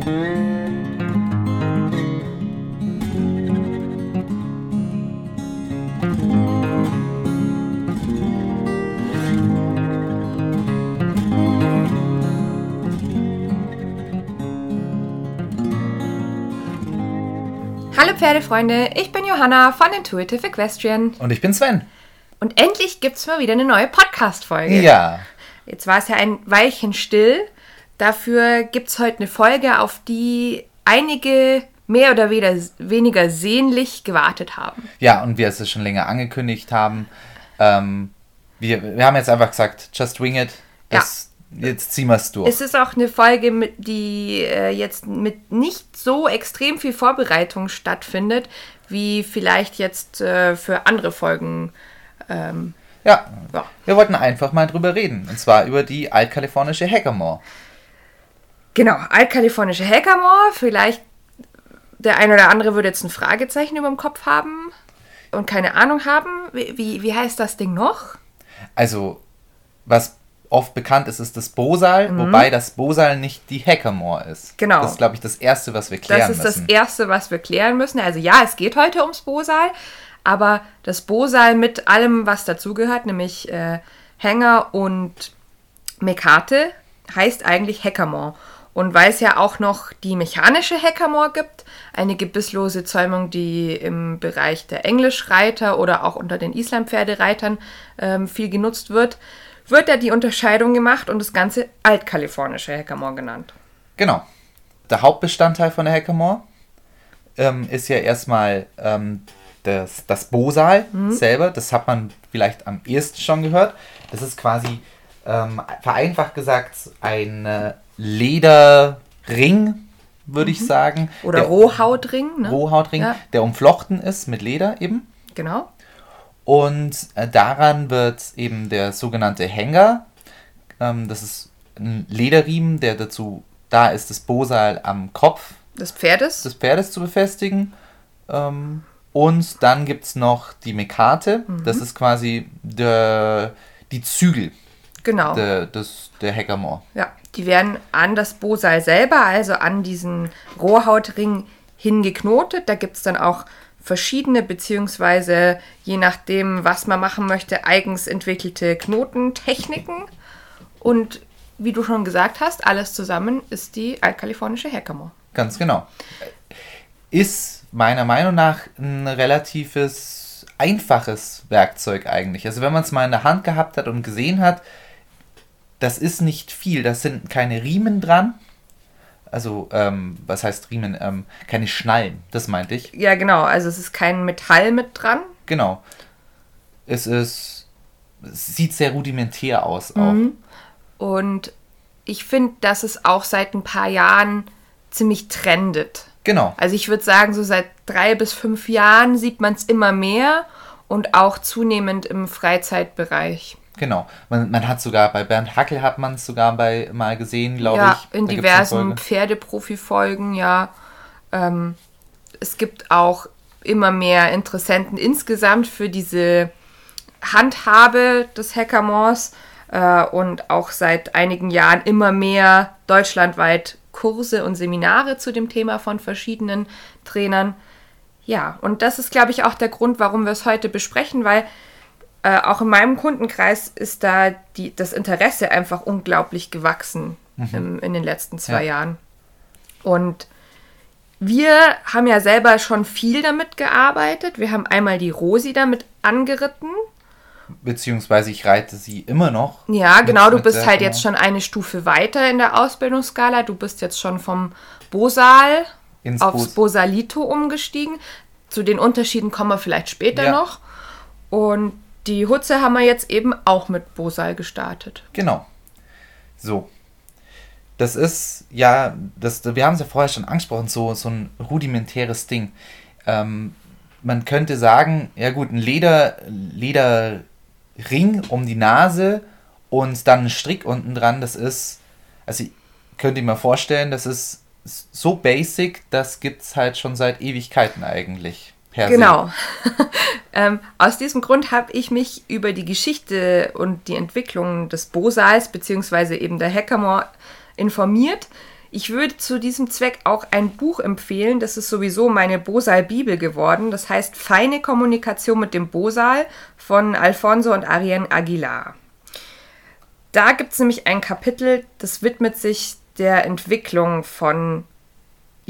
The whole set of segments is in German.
Hallo Pferdefreunde, ich bin Johanna von Intuitive Equestrian. Und ich bin Sven. Und endlich gibt es mal wieder eine neue Podcast-Folge. Ja. Jetzt war es ja ein Weilchen still. Dafür gibt es heute eine Folge, auf die einige mehr oder weniger, weniger sehnlich gewartet haben. Ja, und wir es schon länger angekündigt haben. Ähm, wir, wir haben jetzt einfach gesagt, just wing it. Das, Jetzt ziehen wir es durch. Es ist auch eine Folge, mit, die äh, jetzt mit nicht so extrem viel Vorbereitung stattfindet, wie vielleicht jetzt äh, für andere Folgen. Ähm, ja. ja. wir wollten einfach mal drüber reden. Und zwar über die altkalifornische Hackamore. Genau, altkalifornische Hackamore. Vielleicht der eine oder andere würde jetzt ein Fragezeichen über dem Kopf haben und keine Ahnung haben. Wie, wie, wie heißt das Ding noch? Also, was oft bekannt ist, ist das Bosal, mhm. wobei das Bosal nicht die Hackamore ist. Genau. Das ist, glaube ich, das Erste, was wir klären müssen. Das ist müssen. das Erste, was wir klären müssen. Also ja, es geht heute ums Bosal, aber das Bosal mit allem, was dazugehört, nämlich äh, Hänger und Mekate, heißt eigentlich Hackamore. Und weil es ja auch noch die mechanische Hackamore gibt, eine gebisslose Zäumung, die im Bereich der Englischreiter oder auch unter den Islampferdereitern ähm, viel genutzt wird, wird da die Unterscheidung gemacht und das Ganze altkalifornische Hackamore genannt. Genau. Der Hauptbestandteil von der Hackamore ähm, ist ja erstmal ähm, das, das Bosal mhm. selber. Das hat man vielleicht am ehesten schon gehört. Das ist quasi ähm, vereinfacht gesagt ein äh, Lederring, würde mhm. ich sagen. Oder der, Rohhautring. Ne? Rohhautring, ja. der umflochten ist mit Leder eben. Genau. Und äh, daran wird eben der sogenannte Hänger, ähm, das ist ein Lederriemen, der dazu da ist, das Bosal am Kopf des Pferdes, des Pferdes zu befestigen. Ähm, und dann gibt es noch die Mekate, mhm. das ist quasi der, die Zügel genau. der, des, der Hackamore. Ja, die werden an das Bosal selber, also an diesen Rohrhautring hingeknotet. Da gibt es dann auch verschiedene, beziehungsweise je nachdem, was man machen möchte, eigens entwickelte Knotentechniken. Und wie du schon gesagt hast, alles zusammen ist die altkalifornische Herkammer. Ganz genau. Ist meiner Meinung nach ein relatives einfaches Werkzeug eigentlich. Also wenn man es mal in der Hand gehabt hat und gesehen hat, das ist nicht viel. Das sind keine Riemen dran, also, ähm, was heißt Riemen? Ähm, keine Schnallen, das meinte ich. Ja, genau. Also es ist kein Metall mit dran. Genau. Es ist. Es sieht sehr rudimentär aus auch. Mhm. Und ich finde, dass es auch seit ein paar Jahren ziemlich trendet. Genau. Also ich würde sagen, so seit drei bis fünf Jahren sieht man es immer mehr und auch zunehmend im Freizeitbereich. Genau. Man, man hat sogar bei Bernd Hackel hat man es sogar bei mal gesehen, glaube ja, ich. Ja, in diversen Pferdeprofi-Folgen, ja. Ähm, es gibt auch immer mehr Interessenten insgesamt für diese Handhabe des Hackamores äh, und auch seit einigen Jahren immer mehr deutschlandweit Kurse und Seminare zu dem Thema von verschiedenen Trainern. Ja, und das ist, glaube ich, auch der Grund, warum wir es heute besprechen, weil äh, auch in meinem Kundenkreis ist da die, das Interesse einfach unglaublich gewachsen mhm. im, in den letzten zwei ja. Jahren. Und wir haben ja selber schon viel damit gearbeitet. Wir haben einmal die Rosi damit angeritten. Beziehungsweise ich reite sie immer noch. Ja, genau. Du bist halt jetzt schon eine Stufe weiter in der Ausbildungsskala. Du bist jetzt schon vom Bosal Ins aufs Bos Bosalito umgestiegen. Zu den Unterschieden kommen wir vielleicht später ja. noch. Und die Hutze haben wir jetzt eben auch mit Bosal gestartet. Genau. So. Das ist ja, das, wir haben es ja vorher schon angesprochen, so, so ein rudimentäres Ding. Ähm, man könnte sagen, ja gut, ein Leder, Lederring um die Nase und dann ein Strick unten dran, das ist, also ich könnte mir vorstellen, das ist so basic, das gibt es halt schon seit Ewigkeiten eigentlich per Genau. ähm, aus diesem Grund habe ich mich über die Geschichte und die Entwicklung des Bosals bzw. eben der Hackamore informiert. Ich würde zu diesem Zweck auch ein Buch empfehlen. Das ist sowieso meine Bosal-Bibel geworden. Das heißt Feine Kommunikation mit dem Bosal von Alfonso und Ariane Aguilar. Da gibt es nämlich ein Kapitel, das widmet sich der Entwicklung von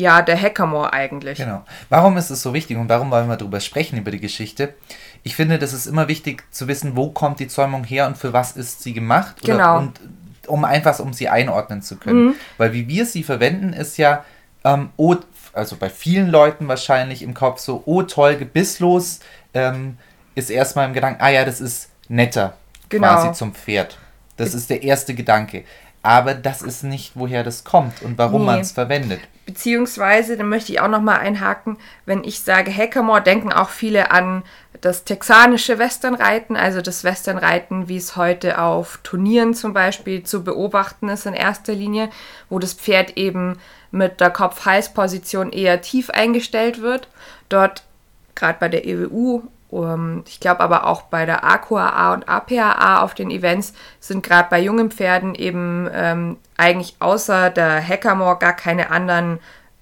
ja, der Hackamore eigentlich. Genau. Warum ist es so wichtig und warum wollen wir darüber sprechen, über die Geschichte? Ich finde, das ist immer wichtig zu wissen, wo kommt die Zäumung her und für was ist sie gemacht. Oder, genau. Und um einfach, um sie einordnen zu können. Mhm. Weil wie wir sie verwenden, ist ja, ähm, oh, also bei vielen Leuten wahrscheinlich im Kopf so, oh toll, gebisslos, ähm, ist erstmal im Gedanken, ah ja, das ist netter, genau. quasi zum Pferd. Das ist der erste Gedanke. Aber das ist nicht, woher das kommt und warum nee. man es verwendet. Beziehungsweise, da möchte ich auch nochmal einhaken, wenn ich sage Hackamore, denken auch viele an das texanische Westernreiten, also das Westernreiten, wie es heute auf Turnieren zum Beispiel zu beobachten ist in erster Linie, wo das Pferd eben mit der Kopf-Hals-Position eher tief eingestellt wird. Dort, gerade bei der EWU um, ich glaube aber auch bei der AQAA und APAA auf den Events sind gerade bei jungen Pferden eben ähm, eigentlich außer der Hackamore gar keine anderen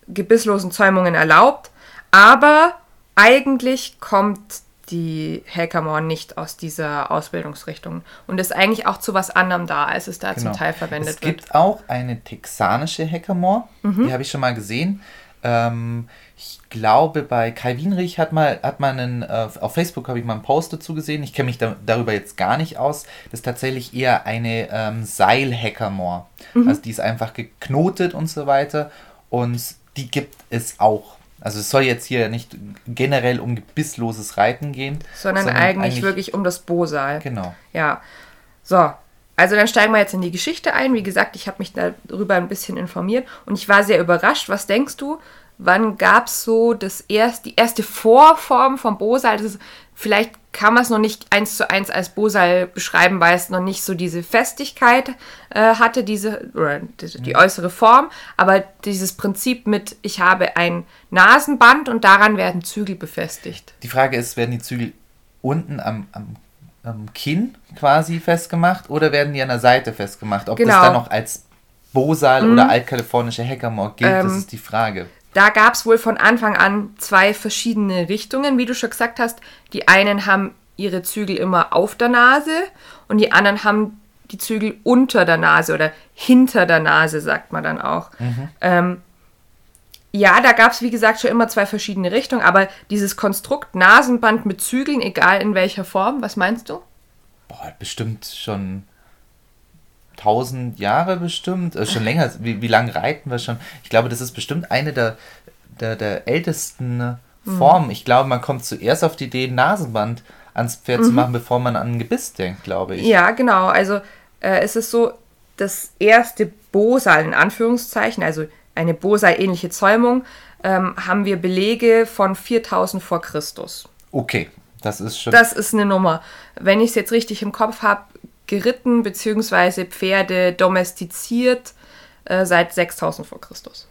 gebisslosen Zäumungen erlaubt. Aber eigentlich kommt die Hackamore nicht aus dieser Ausbildungsrichtung und ist eigentlich auch zu was anderem da, als es da genau. zum Teil verwendet wird. Es gibt wird. auch eine texanische Hackamore, mhm. die habe ich schon mal gesehen. Ähm, ich glaube, bei Kai Wienrich hat, mal, hat man einen, äh, auf Facebook habe ich mal einen Post dazu gesehen. Ich kenne mich da, darüber jetzt gar nicht aus. Das ist tatsächlich eher eine ähm, Seil-Hackamore. Mhm. Also die ist einfach geknotet und so weiter. Und die gibt es auch. Also es soll jetzt hier nicht generell um gebissloses Reiten gehen. Sondern, sondern eigentlich, eigentlich, wirklich um das Bosal. Genau. Ja. So, also dann steigen wir jetzt in die Geschichte ein. Wie gesagt, ich habe mich darüber ein bisschen informiert und ich war sehr überrascht. Was denkst du, wann gab es so das erst, die erste Vorform vom Bosal? Das ist, vielleicht kann man es noch nicht eins zu eins als Bosal beschreiben, weil es noch nicht so diese Festigkeit äh, hatte, diese, oder die, die, äußere Form, aber dieses Prinzip mit, ich habe ein Nasenband und daran werden Zügel befestigt. Die Frage ist, werden die Zügel unten am, am, am Kinn quasi festgemacht oder werden die an der Seite festgemacht? Ob genau. das dann noch als Bosal mhm. oder altkalifornische Hackermore gilt, ähm, das ist die Frage. Da gab es wohl von Anfang an zwei verschiedene Richtungen, wie du schon gesagt hast. Die einen haben ihre Zügel immer auf der Nase und die anderen haben die Zügel unter der Nase oder hinter der Nase, sagt man dann auch. Mhm. Ähm, ja, da gab es, wie gesagt, schon immer zwei verschiedene Richtungen, aber dieses Konstrukt Nasenband mit Zügeln, egal in welcher Form, was meinst du? Boah, bestimmt schon 1000 Jahre bestimmt, äh, schon länger, wie, wie lange reiten wir schon? Ich glaube, das ist bestimmt eine der, der, der ältesten mhm. Formen. Ich glaube, man kommt zuerst auf die Idee, ein Nasenband ans Pferd mhm. zu machen, bevor man an ein Gebiss denkt, glaube ich. Ja, genau. Also äh, es ist so, das erste Bosal in Anführungszeichen, also eine Bosal-ähnliche Zäumung, ähm, haben wir Belege von 4000 vor Christus. Okay, das ist schon. Das ist eine Nummer. Wenn ich es jetzt richtig im Kopf habe, geritten bzw. Pferde domestiziert äh, seit 6000 vor Christus.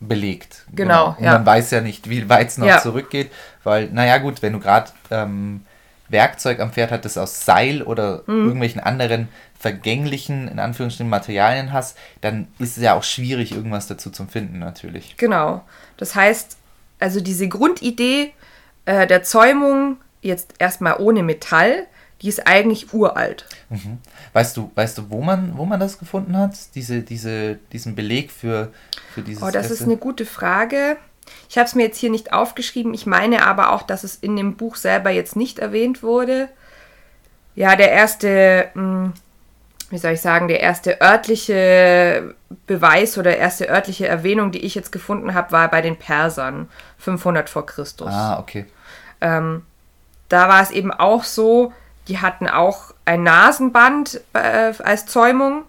Belegt. Genau. genau. Und ja. man weiß ja nicht, wie weit es noch ja. zurückgeht, weil, naja, gut, wenn du gerade ähm, Werkzeug am Pferd hattest aus Seil oder mhm. irgendwelchen anderen vergänglichen, in Anführungsstrichen, Materialien hast, dann ist es ja auch schwierig, irgendwas dazu zu finden, natürlich. Genau. Das heißt, also diese Grundidee äh, der Zäumung, jetzt erstmal ohne Metall, die ist eigentlich uralt. Mhm. Weißt du, weißt du, wo man, wo man das gefunden hat? Diese, diese, diesen Beleg für, für dieses. Oh, das Essen? ist eine gute Frage. Ich habe es mir jetzt hier nicht aufgeschrieben. Ich meine aber auch, dass es in dem Buch selber jetzt nicht erwähnt wurde. Ja, der erste, hm, wie soll ich sagen, der erste örtliche Beweis oder erste örtliche Erwähnung, die ich jetzt gefunden habe, war bei den Persern, 500 vor Christus. Ah, okay. Ähm, da war es eben auch so, die hatten auch ein Nasenband äh, als Zäumung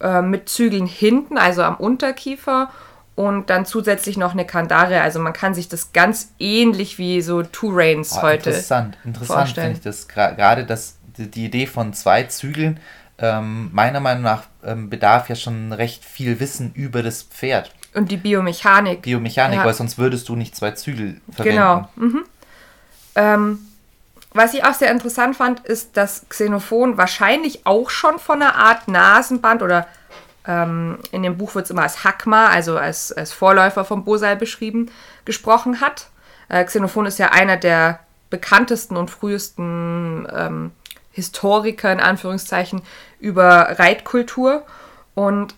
äh, mit Zügeln hinten, also am Unterkiefer und dann zusätzlich noch eine Kandare. Also man kann sich das ganz ähnlich wie so Two Reins oh, heute Interessant, interessant finde ich das. Gerade das, die Idee von zwei Zügeln, ähm, meiner Meinung nach ähm, bedarf ja schon recht viel Wissen über das Pferd. Und die Biomechanik. Biomechanik, ja. weil sonst würdest du nicht zwei Zügel verwenden. Genau. Mhm. Ähm, was ich auch sehr interessant fand, ist, dass Xenophon wahrscheinlich auch schon von einer Art Nasenband oder ähm, in dem Buch wird es immer als Hakma, also als, als Vorläufer vom Bosal beschrieben, gesprochen hat. Äh, Xenophon ist ja einer der bekanntesten und frühesten ähm, Historiker in Anführungszeichen über Reitkultur. Und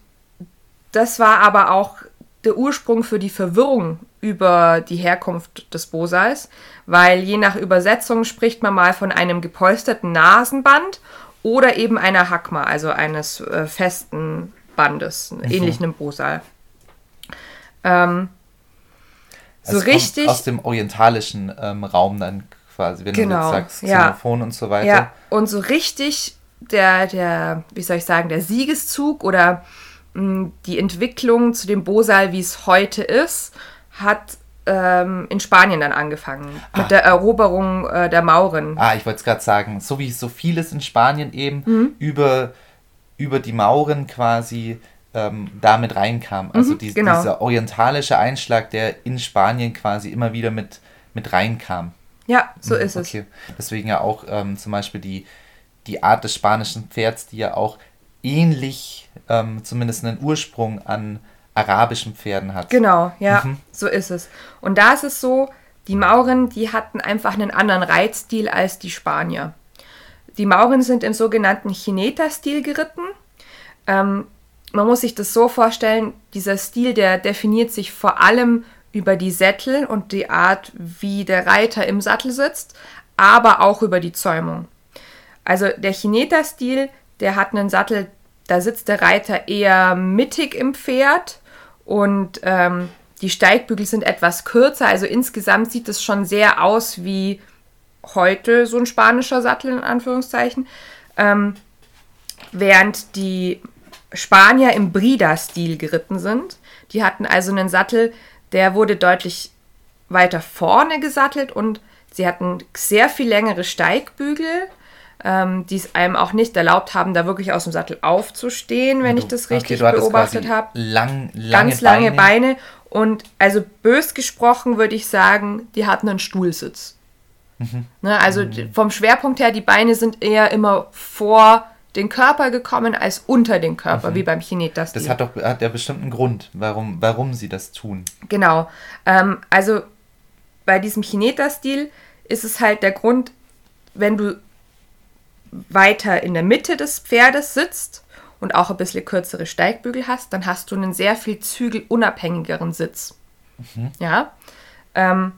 das war aber auch der Ursprung für die Verwirrung über die Herkunft des Bosals, weil je nach Übersetzung spricht man mal von einem gepolsterten Nasenband oder eben einer Hakma, also eines äh, festen Bandes, mhm. ähnlich einem Bosal. Ähm, so also richtig. Aus dem orientalischen ähm, Raum dann quasi, wenn genau, du jetzt sagst, Xenophon ja. und so weiter. Ja, und so richtig der, der, wie soll ich sagen, der Siegeszug oder mh, hm, die Entwicklung zu dem Bosal, wie es heute ist, hat ähm, in Spanien dann angefangen. Ah. Mit der Eroberung äh, der Mauren. Ah, ich wollte es gerade sagen, so wie so vieles in Spanien eben mhm. über, über die Mauren quasi ähm, damit reinkam. Also mhm, die, genau. dieser orientalische Einschlag, der in Spanien quasi immer wieder mit, mit reinkam. Ja, so mhm, ist es. Okay. Deswegen ja auch ähm, zum Beispiel die, die Art des spanischen Pferds, die ja auch ähnlich, ähm, zumindest einen Ursprung an arabischen Pferden hat. Genau, ja, mhm. so ist es. Und da ist es so, die Mauren, die hatten einfach einen anderen Reitstil als die Spanier. Die Mauren sind im sogenannten Chineta-Stil geritten. Ähm, man muss sich das so vorstellen, dieser Stil, der definiert sich vor allem über die Sättel und die Art, wie der Reiter im Sattel sitzt, aber auch über die Zäumung. Also der Chineta-Stil, der hat einen Sattel, da sitzt der Reiter eher mittig im Pferd und ähm, die Steigbügel sind etwas kürzer. Also insgesamt sieht es schon sehr aus wie heute so ein spanischer Sattel in Anführungszeichen. Ähm, während die Spanier im Brida-Stil geritten sind. Die hatten also einen Sattel, der wurde deutlich weiter vorne gesattelt und sie hatten sehr viel längere Steigbügel, ähm, die es einem auch nicht erlaubt haben, da wirklich aus dem Sattel aufzustehen, wenn du, ich das richtig okay, beobachtet habe. Lang, lange Ganz lange Beine. Beine. Und also bös gesprochen würde ich sagen, die hatten einen Stuhlsitz. Mhm. Ne, also mhm. vom Schwerpunkt her, die Beine sind eher immer vor den Körper gekommen als unter den Körper, mhm. wie beim Chinetas. Das hat doch hat ja bestimmt einen Grund, warum, warum sie das tun. Genau. Ähm, also bei diesem Chinetas-Stil ist es halt der Grund, wenn du weiter in der Mitte des Pferdes sitzt und auch ein bisschen kürzere Steigbügel hast, dann hast du einen sehr viel zügelunabhängigeren Sitz. Mhm. Ja. Ähm,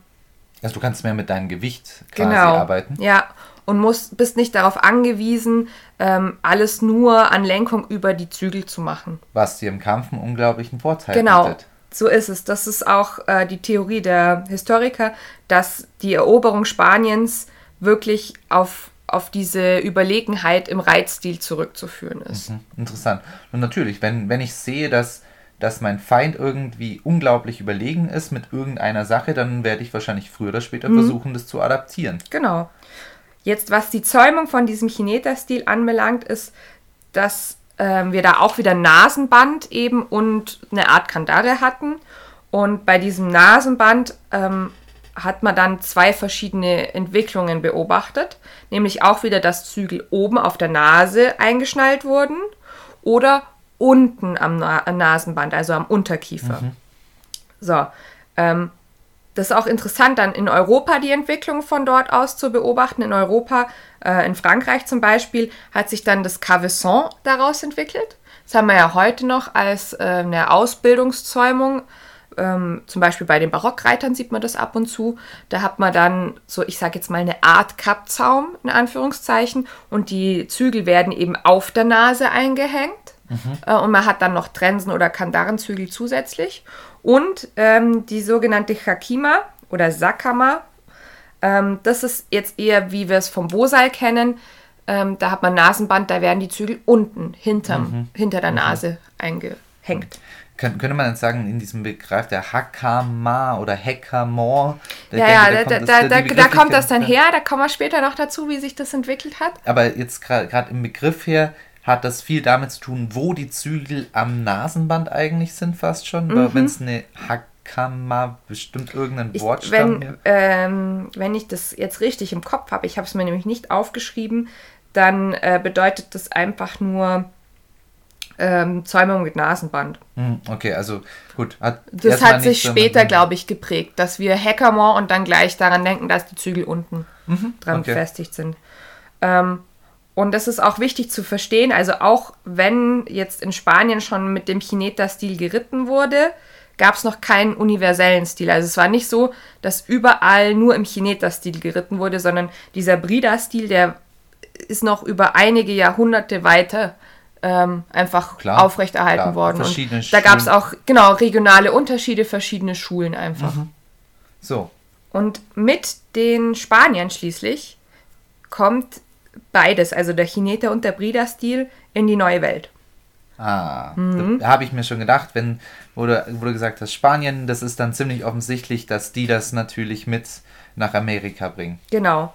also du kannst mehr mit deinem Gewicht quasi genau, arbeiten. Ja, und musst, bist nicht darauf angewiesen, ähm, alles nur an Lenkung über die Zügel zu machen. Was dir im Kampf einen unglaublichen Vorteil genau. bietet. So ist es. Das ist auch äh, die Theorie der Historiker, dass die Eroberung Spaniens wirklich auf, auf diese Überlegenheit im Reitstil zurückzuführen ist. Mhm, interessant. Und natürlich, wenn, wenn ich sehe, dass, dass mein Feind irgendwie unglaublich überlegen ist mit irgendeiner Sache, dann werde ich wahrscheinlich früher oder später mhm. versuchen, das zu adaptieren. Genau. Jetzt, was die Zäumung von diesem Chineta-Stil anbelangt, ist, dass ähm, wir da auch wieder Nasenband eben und eine Art Kandare hatten. Und bei diesem Nasenband ähm, hat man dann zwei verschiedene Entwicklungen beobachtet, nämlich auch wieder, dass Zügel oben auf der Nase eingeschnallt wurden oder unten am Na Nasenband, also am Unterkiefer. Mhm. So, ähm, das ist auch interessant, dann in Europa die Entwicklung von dort aus zu beobachten. In Europa, äh, in Frankreich zum Beispiel, hat sich dann das Cavesson daraus entwickelt. Das haben wir ja heute noch als äh, eine Ausbildungszäumung. Ähm, zum Beispiel bei den Barockreitern sieht man das ab und zu. Da hat man dann so, ich sage jetzt mal, eine Art Kappzaum in Anführungszeichen und die Zügel werden eben auf der Nase eingehängt. Mhm. Äh, und man hat dann noch Trensen oder Kandarenzügel zusätzlich. Und ähm, die sogenannte Hakima oder Sakama, ähm, das ist jetzt eher, wie wir es vom Bosal kennen. Ähm, da hat man Nasenband, da werden die Zügel unten hinterm, mhm. hinter der mhm. Nase eingehängt. Kön könnte man jetzt sagen, in diesem Begriff der Hakama oder Hackamore? Ja, ja, da, da, da, da, kommt das dann her, da kommen wir später noch dazu, wie sich das entwickelt hat. Aber jetzt gerade im Begriff her, hat das viel damit zu tun, wo die Zügel am Nasenband eigentlich sind, fast schon. Mhm. Wenn es eine Hakama bestimmt irgendein Wortstamm wenn, ähm, wenn ich das jetzt richtig im Kopf habe, ich habe es mir nämlich nicht aufgeschrieben, dann äh, bedeutet das einfach nur ähm, Zäumung mit Nasenband. Hm, Okay, also gut. Hat Das hat sich später, glaube ich, geprägt, dass wir Hackamore und dann gleich daran denken, dass die Zügel unten dran okay. befestigt sind. Ähm, und das ist auch wichtig zu verstehen. Also auch wenn jetzt in Spanien schon mit dem Chineta-Stil geritten wurde, gab es noch keinen universellen Stil. Also es war nicht so, dass überall nur im Chineta-Stil geritten wurde, sondern dieser Brida-Stil, der ist noch über einige Jahrhunderte weiter ähm, einfach Klar, aufrechterhalten klar. worden. Verschiedene Und da gab es auch genau regionale Unterschiede, verschiedene Schulen einfach. So, Und mit den Spaniern schließlich kommt beides, also der Chineta und der Brida-Stil, in die neue Welt. ah, Mhm. da habe ich mir schon gedacht, wenn, wo du, wo du gesagt hast, Spanien, das ist dann ziemlich offensichtlich, dass die das natürlich mit nach Amerika bringen. Genau.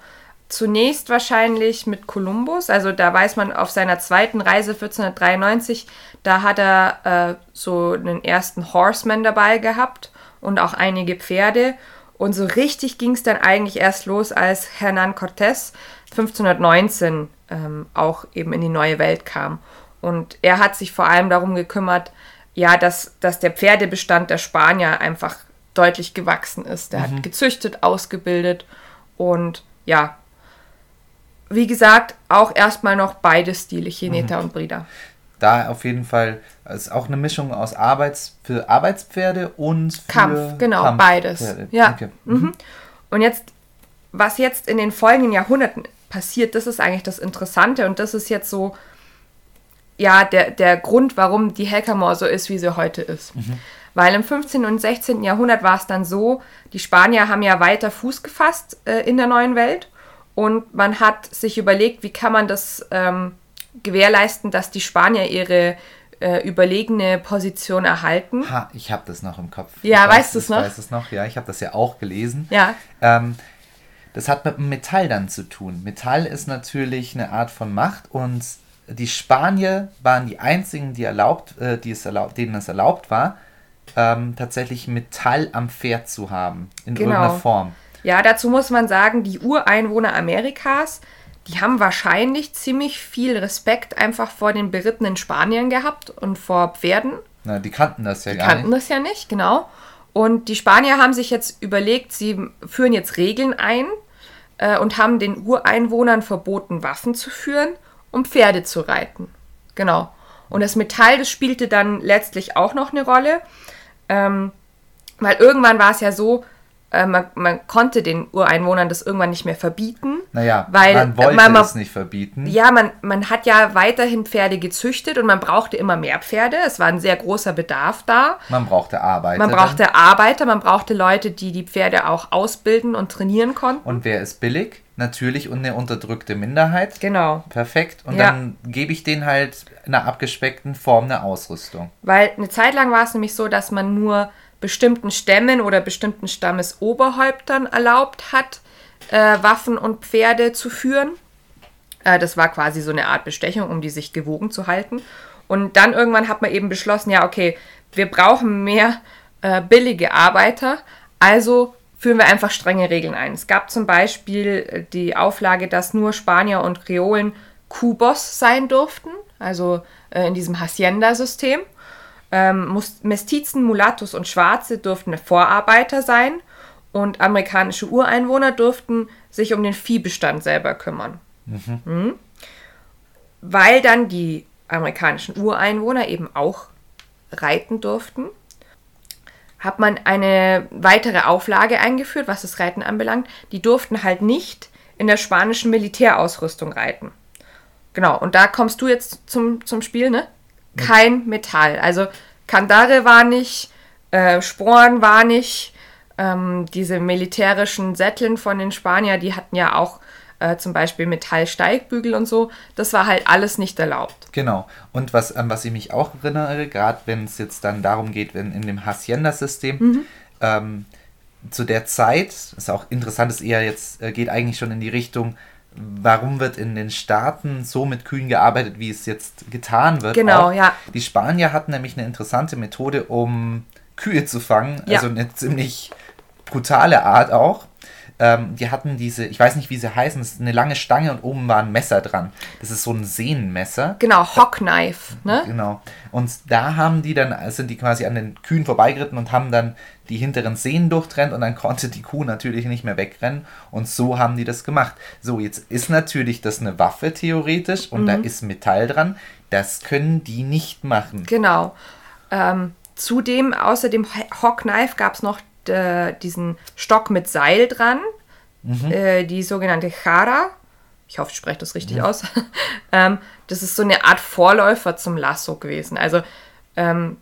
Zunächst wahrscheinlich mit Kolumbus, also da weiß man auf seiner zweiten Reise 1493, da hat er äh, so einen ersten Horseman dabei gehabt und auch einige Pferde. Und so richtig ging es dann eigentlich erst los, als Hernán Cortés 1519 ähm, auch eben in die neue Welt kam. Und er hat sich vor allem darum gekümmert, ja, dass, dass der Pferdebestand der Spanier einfach deutlich gewachsen ist. Der hat gezüchtet, ausgebildet und ja, wie gesagt, auch erstmal noch beide Stile, Chineta und Brida. Da auf jeden Fall ist auch eine Mischung aus Arbeits für Arbeitspferde und für Kampf, genau, Kampfpferde. beides. Ja. Okay. Mhm. Und jetzt, was jetzt in den folgenden Jahrhunderten passiert, das ist eigentlich das Interessante und das ist jetzt so, ja, der, der Grund, warum die Hackamore so ist, wie sie heute ist. Weil im 15. und 16. Jahrhundert war es dann so, die Spanier haben ja weiter Fuß gefasst äh, in der neuen Welt und man hat sich überlegt, wie kann man das ähm, gewährleisten, dass die Spanier ihre äh, überlegene Position erhalten. Ha, ich habe das noch im Kopf. Ja, ich weißt du's ich noch? weiß es noch, ja, ich habe das ja auch gelesen. Ja, Ähm, das hat mit dem Metall dann zu tun. Metall ist natürlich eine Art von Macht und die Spanier waren die einzigen, die erlaubt, äh, die es erlaubt, denen es erlaubt war, ähm, tatsächlich Metall am Pferd zu haben. In Genau. irgendeiner Form. Ja, dazu muss man sagen, die Ureinwohner Amerikas, die haben wahrscheinlich ziemlich viel Respekt einfach vor den berittenen Spaniern gehabt und vor Pferden. Na, die kannten das ja Die gar kannten nicht. das ja nicht, genau. Und die Spanier haben sich jetzt überlegt, sie führen jetzt Regeln ein äh, und haben den Ureinwohnern verboten, Waffen zu führen, um Pferde zu reiten. Genau. Und das Metall, das spielte dann letztlich auch noch eine Rolle. Ähm, weil irgendwann war es ja so, äh, man, man konnte den Ureinwohnern das irgendwann nicht mehr verbieten. Naja, weil, man wollte man- man- es nicht verbieten. Ja, man, man hat ja weiterhin Pferde gezüchtet und man brauchte immer mehr Pferde. Es war ein sehr großer Bedarf da. Man brauchte Arbeiter. Man brauchte Arbeiter, man brauchte Leute, die die Pferde auch ausbilden und trainieren konnten. Und wer ist billig? Natürlich und eine unterdrückte Minderheit. Genau. Perfekt. Und Ja. dann gebe ich denen halt in einer abgespeckten Form eine Ausrüstung. Weil eine Zeit lang war es nämlich so, dass man nur bestimmten Stämmen oder bestimmten Stammesoberhäuptern erlaubt hat, äh, Waffen und Pferde zu führen. Äh, das war quasi so eine Art Bestechung, um die sich gewogen zu halten. Und dann irgendwann hat man eben beschlossen, ja, okay, wir brauchen mehr äh, billige Arbeiter, also führen wir einfach strenge Regeln ein. Es gab zum Beispiel äh, die Auflage, dass nur Spanier und Kreolen Kubos sein durften, also äh, in diesem Hacienda-System. Ähm, Mestizen, Mulattos und Schwarze durften Vorarbeiter sein und amerikanische Ureinwohner durften sich um den Viehbestand selber kümmern. Mhm. Weil dann die amerikanischen Ureinwohner eben auch reiten durften, hat man eine weitere Auflage eingeführt, was das Reiten anbelangt. Die durften halt nicht in der spanischen Militärausrüstung reiten. Genau, und da kommst du jetzt zum, zum Spiel, ne? Kein Metall. Also Kandare war nicht, äh, Sporen war nicht, ähm, diese militärischen Sätteln von den Spaniern, die hatten ja auch äh, zum Beispiel Metallsteigbügel und so. Das war halt alles nicht erlaubt. Genau. Und was, an was ich mich auch erinnere, gerade wenn es jetzt dann darum geht, wenn in dem Hacienda-System, Mhm. ähm, zu der Zeit, ist auch interessant, ist eher jetzt, äh, geht eigentlich schon in die Richtung, warum wird in den Staaten so mit Kühen gearbeitet, wie es jetzt getan wird. Genau, auch. ja. Die Spanier hatten nämlich eine interessante Methode, um Kühe zu fangen, Ja. also eine ziemlich brutale Art auch. Ähm, die hatten diese, ich weiß nicht, wie sie heißen, das ist eine lange Stange und oben war ein Messer dran. Das ist so ein Sehnenmesser. Genau, Hockknife, ne? Genau. Und da haben die dann, sind die quasi an den Kühen vorbeigeritten und haben dann die hinteren Sehnen durchtrennt und dann konnte die Kuh natürlich nicht mehr wegrennen und so haben die das gemacht. So, jetzt ist natürlich das eine Waffe theoretisch und mhm. da ist Metall dran. Das können die nicht machen. Genau. Ähm, zudem, außer dem Hockknife gab es noch äh, diesen Stock mit Seil dran, mhm. äh, die sogenannte Chara. Ich hoffe, ich spreche das richtig ja. aus. ähm, das ist so eine Art Vorläufer zum Lasso gewesen. Also ähm,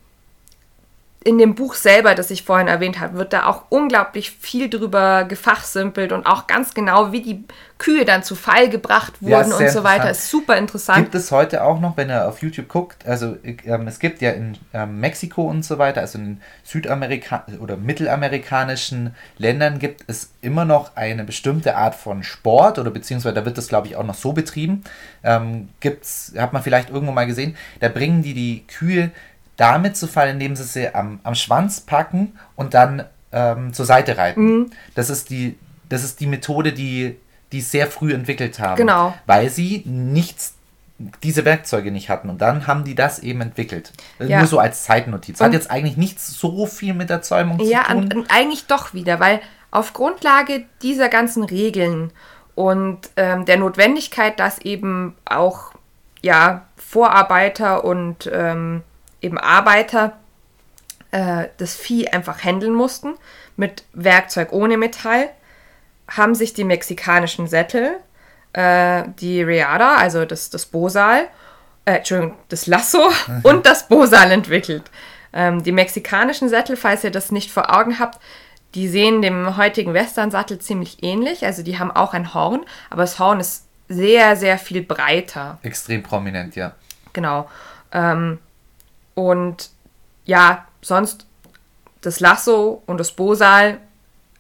in dem Buch selber, das ich vorhin erwähnt habe, wird da auch unglaublich viel drüber gefachsimpelt und auch ganz genau, wie die Kühe dann zu Fall gebracht wurden ja, und so weiter. Ist super interessant. Gibt es heute auch noch, wenn ihr auf YouTube guckt, also ähm, es gibt ja in ähm, Mexiko und so weiter, also in Südamerika oder mittelamerikanischen Ländern gibt es immer noch eine bestimmte Art von Sport oder beziehungsweise da wird das glaube ich auch noch so betrieben. Ähm, gibt's, hat man vielleicht irgendwo mal gesehen, da bringen die die Kühe damit zu fallen, indem sie sie am, am Schwanz packen und dann ähm, zur Seite reiten. Mhm. Das, ist die, das ist die Methode, die die sehr früh entwickelt haben. Genau. Weil sie nichts, diese Werkzeuge nicht hatten. Und dann haben die das eben entwickelt. Ja. Nur so als Zeitnotiz. Hat und jetzt eigentlich nicht so viel mit der Zäumung ja, zu tun. Ja, eigentlich doch wieder, weil auf Grundlage dieser ganzen Regeln und ähm, der Notwendigkeit, dass eben auch ja, Vorarbeiter und ähm, eben Arbeiter äh, das Vieh einfach handeln mussten mit Werkzeug ohne Metall, haben sich die mexikanischen Sättel, äh, die Reada, also das, das Bosal, äh, Entschuldigung, das Lasso und das Bosal entwickelt. Ähm, die mexikanischen Sättel, falls ihr das nicht vor Augen habt, die sehen dem heutigen Western-Sattel ziemlich ähnlich. Also die haben auch ein Horn, aber das Horn ist sehr, sehr viel breiter. Extrem prominent, ja. Genau. Ähm, und ja, sonst das Lasso und das Bosal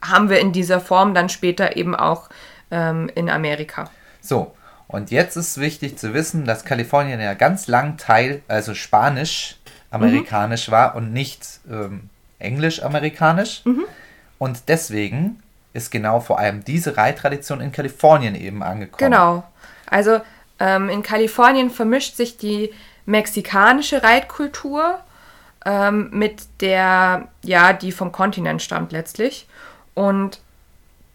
haben wir in dieser Form dann später eben auch ähm, in Amerika. So, und jetzt ist wichtig zu wissen, dass Kalifornien ja ganz lang Teil, also Spanisch-amerikanisch mhm. war und nicht ähm, Englisch-amerikanisch. Mhm. Und deswegen ist genau vor allem diese Reittradition in Kalifornien eben angekommen. Genau. Also ähm, in Kalifornien vermischt sich die mexikanische Reitkultur ähm, mit der, ja, die vom Kontinent stammt letztlich. Und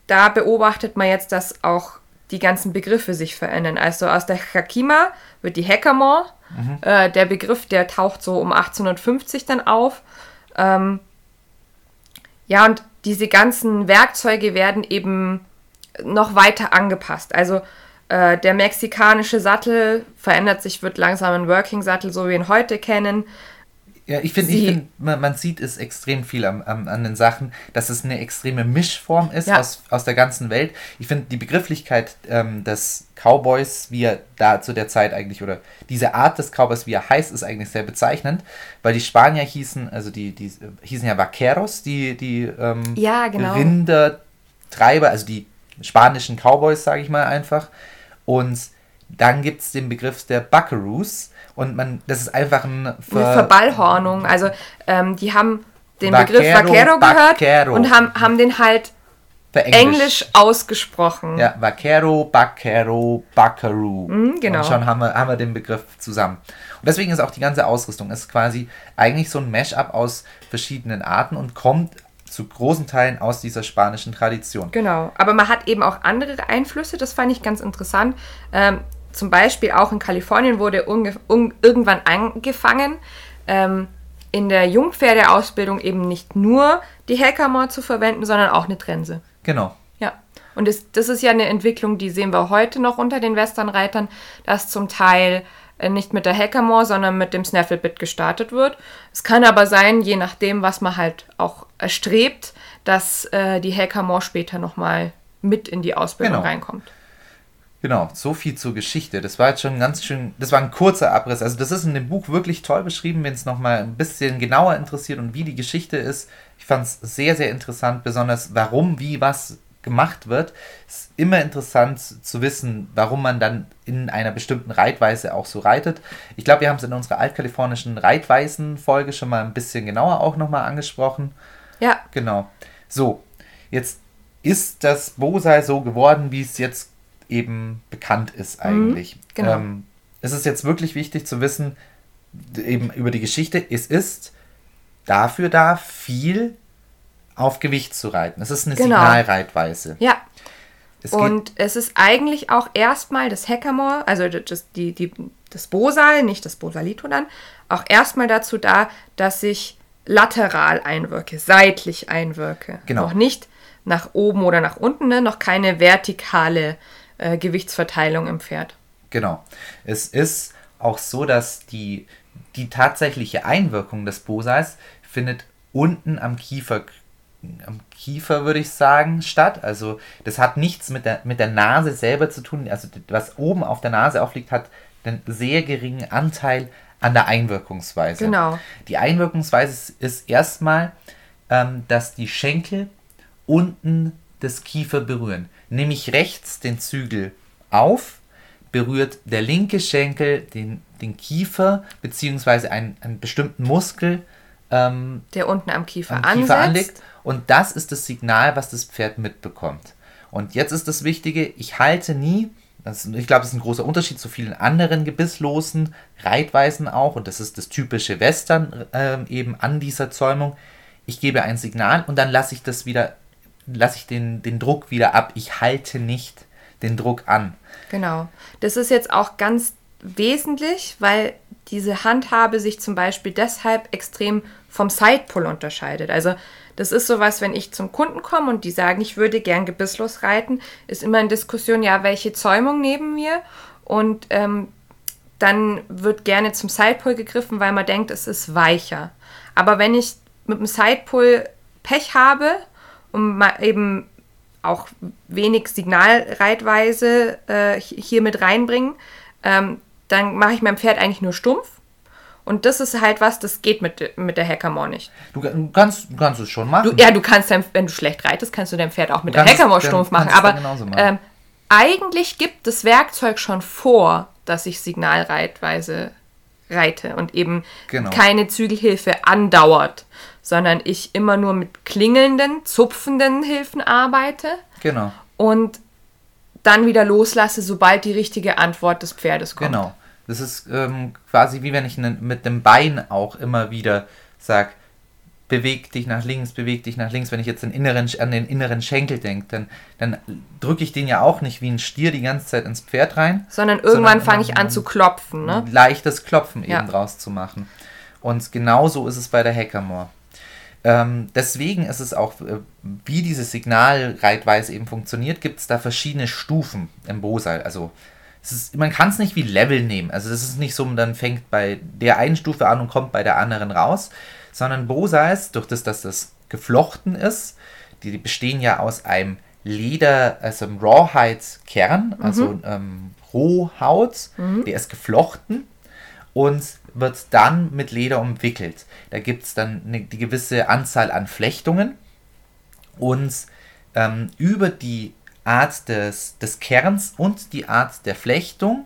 da beobachtet man jetzt, dass auch die ganzen Begriffe sich verändern. Also aus der Hakima wird die Heckamore. Mhm. Äh, der Begriff, der taucht so um 1850 dann auf. Ähm, ja, und diese ganzen Werkzeuge werden eben noch weiter angepasst. Also äh, der mexikanische Sattel verändert sich, wird langsam ein Working-Sattel, so wie wir ihn heute kennen. Ja, ich finde, find, man, man, sieht es extrem viel am, am, an den Sachen, dass es eine extreme Mischform ist ja. aus, aus der ganzen Welt. Ich finde die Begrifflichkeit ähm, des Cowboys, wie er da zu der Zeit eigentlich, oder diese Art des Cowboys, wie er heißt, ist eigentlich sehr bezeichnend, weil die Spanier hießen, also die, die hießen ja Vaqueros, die, die ähm, ja, genau. Rindertreiber, also die spanischen Cowboys, sage ich mal einfach. Und dann gibt es den Begriff der Buckaroos und man, das ist einfach ein Ver eine Verballhornung. Also ähm, die haben den Vaquero, Begriff Vaquero gehört Vaquero. und haben, haben den halt Englisch. Englisch. ausgesprochen. Ja, Vaquero, Vaquero, Buckaroo. Mhm, genau. Und schon haben wir, haben wir den Begriff zusammen. Und deswegen ist auch die ganze Ausrüstung ist quasi eigentlich so ein Mashup aus verschiedenen Arten und kommt zu großen Teilen aus dieser spanischen Tradition. Genau, aber man hat eben auch andere Einflüsse, das fand ich ganz interessant. Ähm, zum Beispiel auch in Kalifornien wurde irgendwann angefangen, ähm, in der Jungpferdeausbildung eben nicht nur die Hackamore zu verwenden, sondern auch eine Trense. Genau. Ja. Und das, das ist ja eine Entwicklung, die sehen wir heute noch unter den Westernreitern, dass zum Teil äh, nicht mit der Hackamore, sondern mit dem Snafflebit gestartet wird. Es kann aber sein, je nachdem, was man halt auch erstrebt, dass äh, die Hackamore später nochmal mit in die Ausbildung genau. reinkommt. Genau, so viel zur Geschichte. Das war jetzt schon ganz schön, das war ein kurzer Abriss. Also das ist in dem Buch wirklich toll beschrieben, wenn es nochmal ein bisschen genauer interessiert und wie die Geschichte ist. Ich fand es sehr, sehr interessant, besonders warum, wie, was gemacht wird. Es ist immer interessant zu wissen, warum man dann in einer bestimmten Reitweise auch so reitet. Ich glaube, wir haben es in unserer altkalifornischen Reitweisen-Folge schon mal ein bisschen genauer auch nochmal angesprochen. Genau. So, jetzt ist das Bosai so geworden, wie es jetzt eben bekannt ist eigentlich. Mhm, genau. Ähm, es ist jetzt wirklich wichtig zu wissen, eben über die Geschichte, es ist dafür da, viel auf Gewicht zu reiten. Es ist eine genau. Signalreitweise. Ja. Es und es ist eigentlich auch erstmal das Hackamore, also das, die, die, das Bosal, nicht das Bosalito dann, auch erstmal dazu da, dass ich lateral einwirke, seitlich einwirke. Genau. Noch nicht nach oben oder nach unten, ne? noch keine vertikale äh, Gewichtsverteilung im Pferd. Genau. Es ist auch so, dass die, die tatsächliche Einwirkung des Bosals findet unten am Kiefer am Kiefer, würde ich sagen, statt. Also das hat nichts mit der, mit der Nase selber zu tun. Also was oben auf der Nase aufliegt, hat einen sehr geringen Anteil an der Einwirkungsweise. Genau. Die Einwirkungsweise ist erstmal, ähm, dass die Schenkel unten das Kiefer berühren. Nehme ich rechts den Zügel auf, berührt der linke Schenkel den, den Kiefer beziehungsweise einen, einen bestimmten Muskel, ähm, der unten am Kiefer, am Kiefer anlegt. Und das ist das Signal, was das Pferd mitbekommt. Und jetzt ist das Wichtige, ich halte nie, das, ich glaube, das ist ein großer Unterschied zu vielen anderen gebisslosen Reitweisen auch, und das ist das typische Western äh, eben an dieser Zäumung. Ich gebe ein Signal und dann lasse ich das wieder, lasse ich den, den Druck wieder ab. Ich halte nicht den Druck an. Genau. Das ist jetzt auch ganz wesentlich, weil diese Handhabe sich zum Beispiel deshalb extrem vom Sidepull unterscheidet. Also das ist sowas, wenn ich zum Kunden komme und die sagen, ich würde gern gebisslos reiten, ist immer in Diskussion, ja, welche Zäumung neben mir? Und ähm, dann wird gerne zum Sidepull gegriffen, weil man denkt, es ist weicher. Aber wenn ich mit dem Sidepull Pech habe und eben auch wenig Signalreitweise äh, hier mit reinbringen, ähm, dann mache ich meinem Pferd eigentlich nur stumpf und das ist halt was, das geht mit, mit der Hackamore nicht. Du, kannst, du kannst es schon machen. Du, ja, du kannst, dein, wenn du schlecht reitest, kannst du dein Pferd auch mit der Hackamore stumpf machen. Aber machen. Ähm, eigentlich gibt das Werkzeug schon vor, dass ich Signalreitweise reite und eben genau. keine Zügelhilfe andauert, sondern ich immer nur mit klingelnden, zupfenden Hilfen arbeite. Genau. Und dann wieder loslasse, sobald die richtige Antwort des Pferdes kommt. Genau. Das ist ähm, quasi wie wenn ich mit dem Bein auch immer wieder sage, beweg dich nach links, beweg dich nach links. Wenn ich jetzt den inneren, an den inneren Schenkel denke, dann, dann drücke ich den ja auch nicht wie ein Stier die ganze Zeit ins Pferd rein. Sondern irgendwann fange ich an zu klopfen. Ne? Leichtes Klopfen ja. eben draus zu machen. Und genauso ist es bei der Hackamore. Ähm, deswegen ist es auch, äh, wie diese Signalreitweise eben funktioniert, gibt es da verschiedene Stufen im Bosal. Also ist, man kann es nicht wie Level nehmen. Also es ist nicht so, man fängt bei der einen Stufe an und kommt bei der anderen raus, sondern Bosais, durch das, dass das geflochten ist, die, die bestehen ja aus einem Leder, also einem Rawhide-Kern, mhm. also ähm, Rohhaut, mhm. der ist geflochten und wird dann mit Leder umwickelt. Da gibt es dann eine die gewisse Anzahl an Flechtungen und ähm, über die Art des, des Kerns und die Art der Flechtung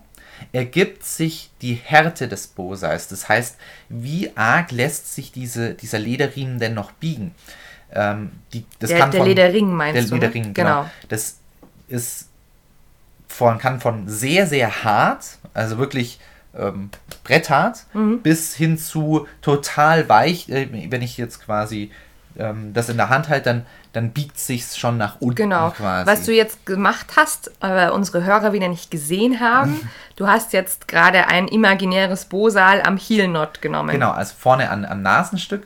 ergibt sich die Härte des Boseis. Das heißt, wie arg lässt sich diese, dieser Lederriemen denn noch biegen? Ähm, die, das der, kann der von, Lederring meinst der du? Der ne? Lederring, genau. genau. Das ist von, kann von sehr, sehr hart, also wirklich ähm, bretthart, mhm. bis hin zu total weich. Äh, wenn ich jetzt quasi ähm, das in der Hand halte, dann dann biegt sich's schon nach unten genau. quasi. Was du jetzt gemacht hast, aber unsere Hörer wieder nicht gesehen haben, du hast jetzt gerade ein imaginäres Bosal am Heelnot genommen. Genau, also vorne an, am Nasenstück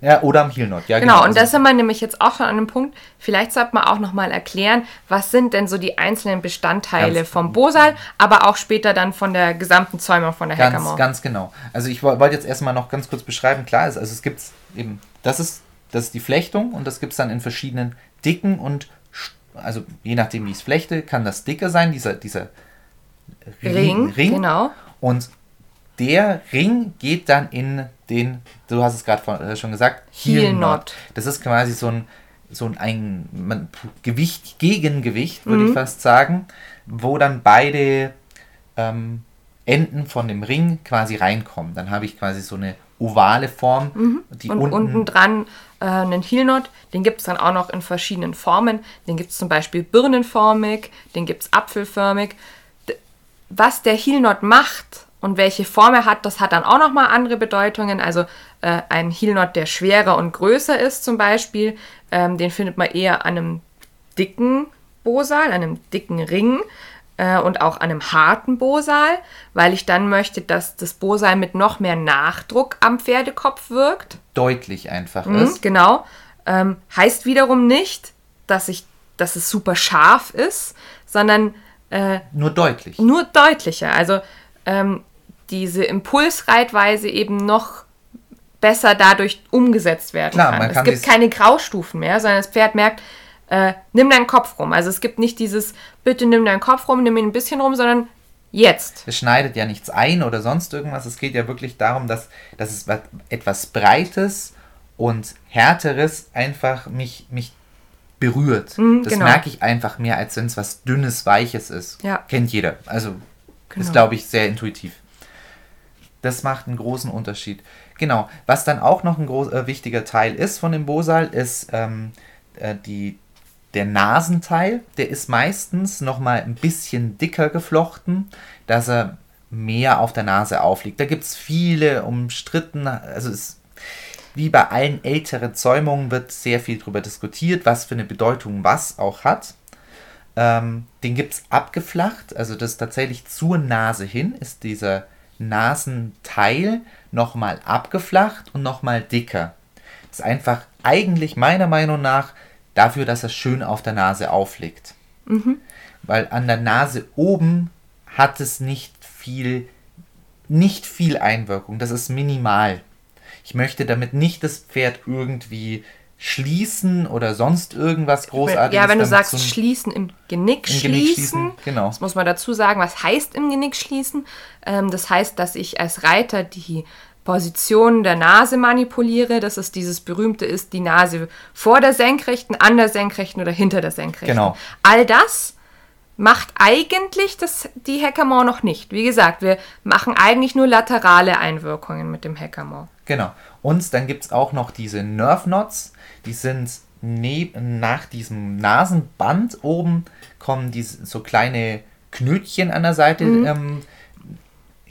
ja, oder am Heelnot. Ja, genau, genau. und also da sind wir nämlich jetzt auch schon an einem Punkt, vielleicht sollte man auch nochmal erklären, was sind denn so die einzelnen Bestandteile vom Bosal, aber auch später dann von der gesamten Zäumung von der ganz, Hackamore. Ganz genau. Also ich wollte jetzt erstmal noch ganz kurz beschreiben, klar ist, also es gibt eben, das ist das ist die Flechtung und das gibt es dann in verschiedenen Dicken und also je nachdem, wie ich es flechte, kann das dicker sein, dieser, dieser Ring, Ring. Genau. Und der Ring geht dann in den, du hast es gerade äh, schon gesagt, Heel Knot. Das ist quasi so ein, so ein, ein Gewicht, Gegengewicht, würde mhm. ich fast sagen, wo dann beide ähm, Enden von dem Ring quasi reinkommen. Dann habe ich quasi so eine ovale Form, die Und unten, unten, dran äh, einen Heelknot, den gibt es dann auch noch in verschiedenen Formen. Den gibt es zum Beispiel birnenformig, den gibt es apfelförmig. Was der Heelknot macht und welche Form er hat, das hat dann auch nochmal andere Bedeutungen. Also äh, ein Heelknot, der schwerer und größer ist zum Beispiel, ähm, den findet man eher an einem dicken Bosal, an einem dicken Ring äh, und auch an einem harten Bosal, weil ich dann möchte, dass das Bosal mit noch mehr Nachdruck am Pferdekopf wirkt. deutlich einfach Mhm, ist. genau. Ähm, heißt wiederum nicht, dass, ich, dass es super scharf ist, sondern äh, Nur deutlich. nur deutlicher. Also ähm, diese Impulsreitweise eben noch besser dadurch umgesetzt werden Klar, kann. man Es kann gibt dies- keine Graustufen mehr, sondern das Pferd merkt, äh, nimm deinen Kopf rum. Also es gibt nicht dieses, bitte nimm deinen Kopf rum, nimm ihn ein bisschen rum, sondern jetzt. Es schneidet ja nichts ein oder sonst irgendwas. Es geht ja wirklich darum, dass, dass es etwas Breites und Härteres einfach mich, mich berührt. Mhm, das genau. merke ich einfach mehr, als wenn es was Dünnes, Weiches ist. Ja. Kennt jeder. Also Genau. ist, glaube ich, sehr intuitiv. Das macht einen großen Unterschied. Genau. Was dann auch noch ein groß, äh, wichtiger Teil ist von dem Bosal, ist ähm, äh, die, der Nasenteil. Der ist meistens noch mal ein bisschen dicker geflochten, dass er mehr auf der Nase aufliegt. Da gibt es viele umstritten, also es wie bei allen älteren Zäumungen wird sehr viel darüber diskutiert, was für eine Bedeutung was auch hat. Ähm, den gibt es abgeflacht, also das tatsächlich zur Nase hin ist dieser Nasenteil nochmal abgeflacht und nochmal dicker. Das ist einfach eigentlich meiner Meinung nach dafür, dass er schön auf der Nase aufliegt. Weil an der Nase oben hat es nicht viel, nicht viel Einwirkung. Das ist minimal. Ich möchte damit nicht das Pferd irgendwie schließen oder sonst irgendwas Großartiges. ja, wenn du sagst, so schließen im Genick, Im schließen, Genick schließen, genau. das muss man dazu sagen, was heißt im Genick schließen? Ähm, das heißt, dass ich als Reiter die Position der Nase manipuliere. Das ist dieses berühmte, ist die Nase vor der Senkrechten, an der Senkrechten oder hinter der Senkrechten. Genau. All das macht eigentlich das, die Hackamore noch nicht. Wie gesagt, wir machen eigentlich nur laterale Einwirkungen mit dem Hackamore. Genau. Und dann gibt es auch noch diese Nerve Knots. Die sind neben, nach diesem Nasenband oben kommen diese so kleine Knötchen an der Seite. Ähm,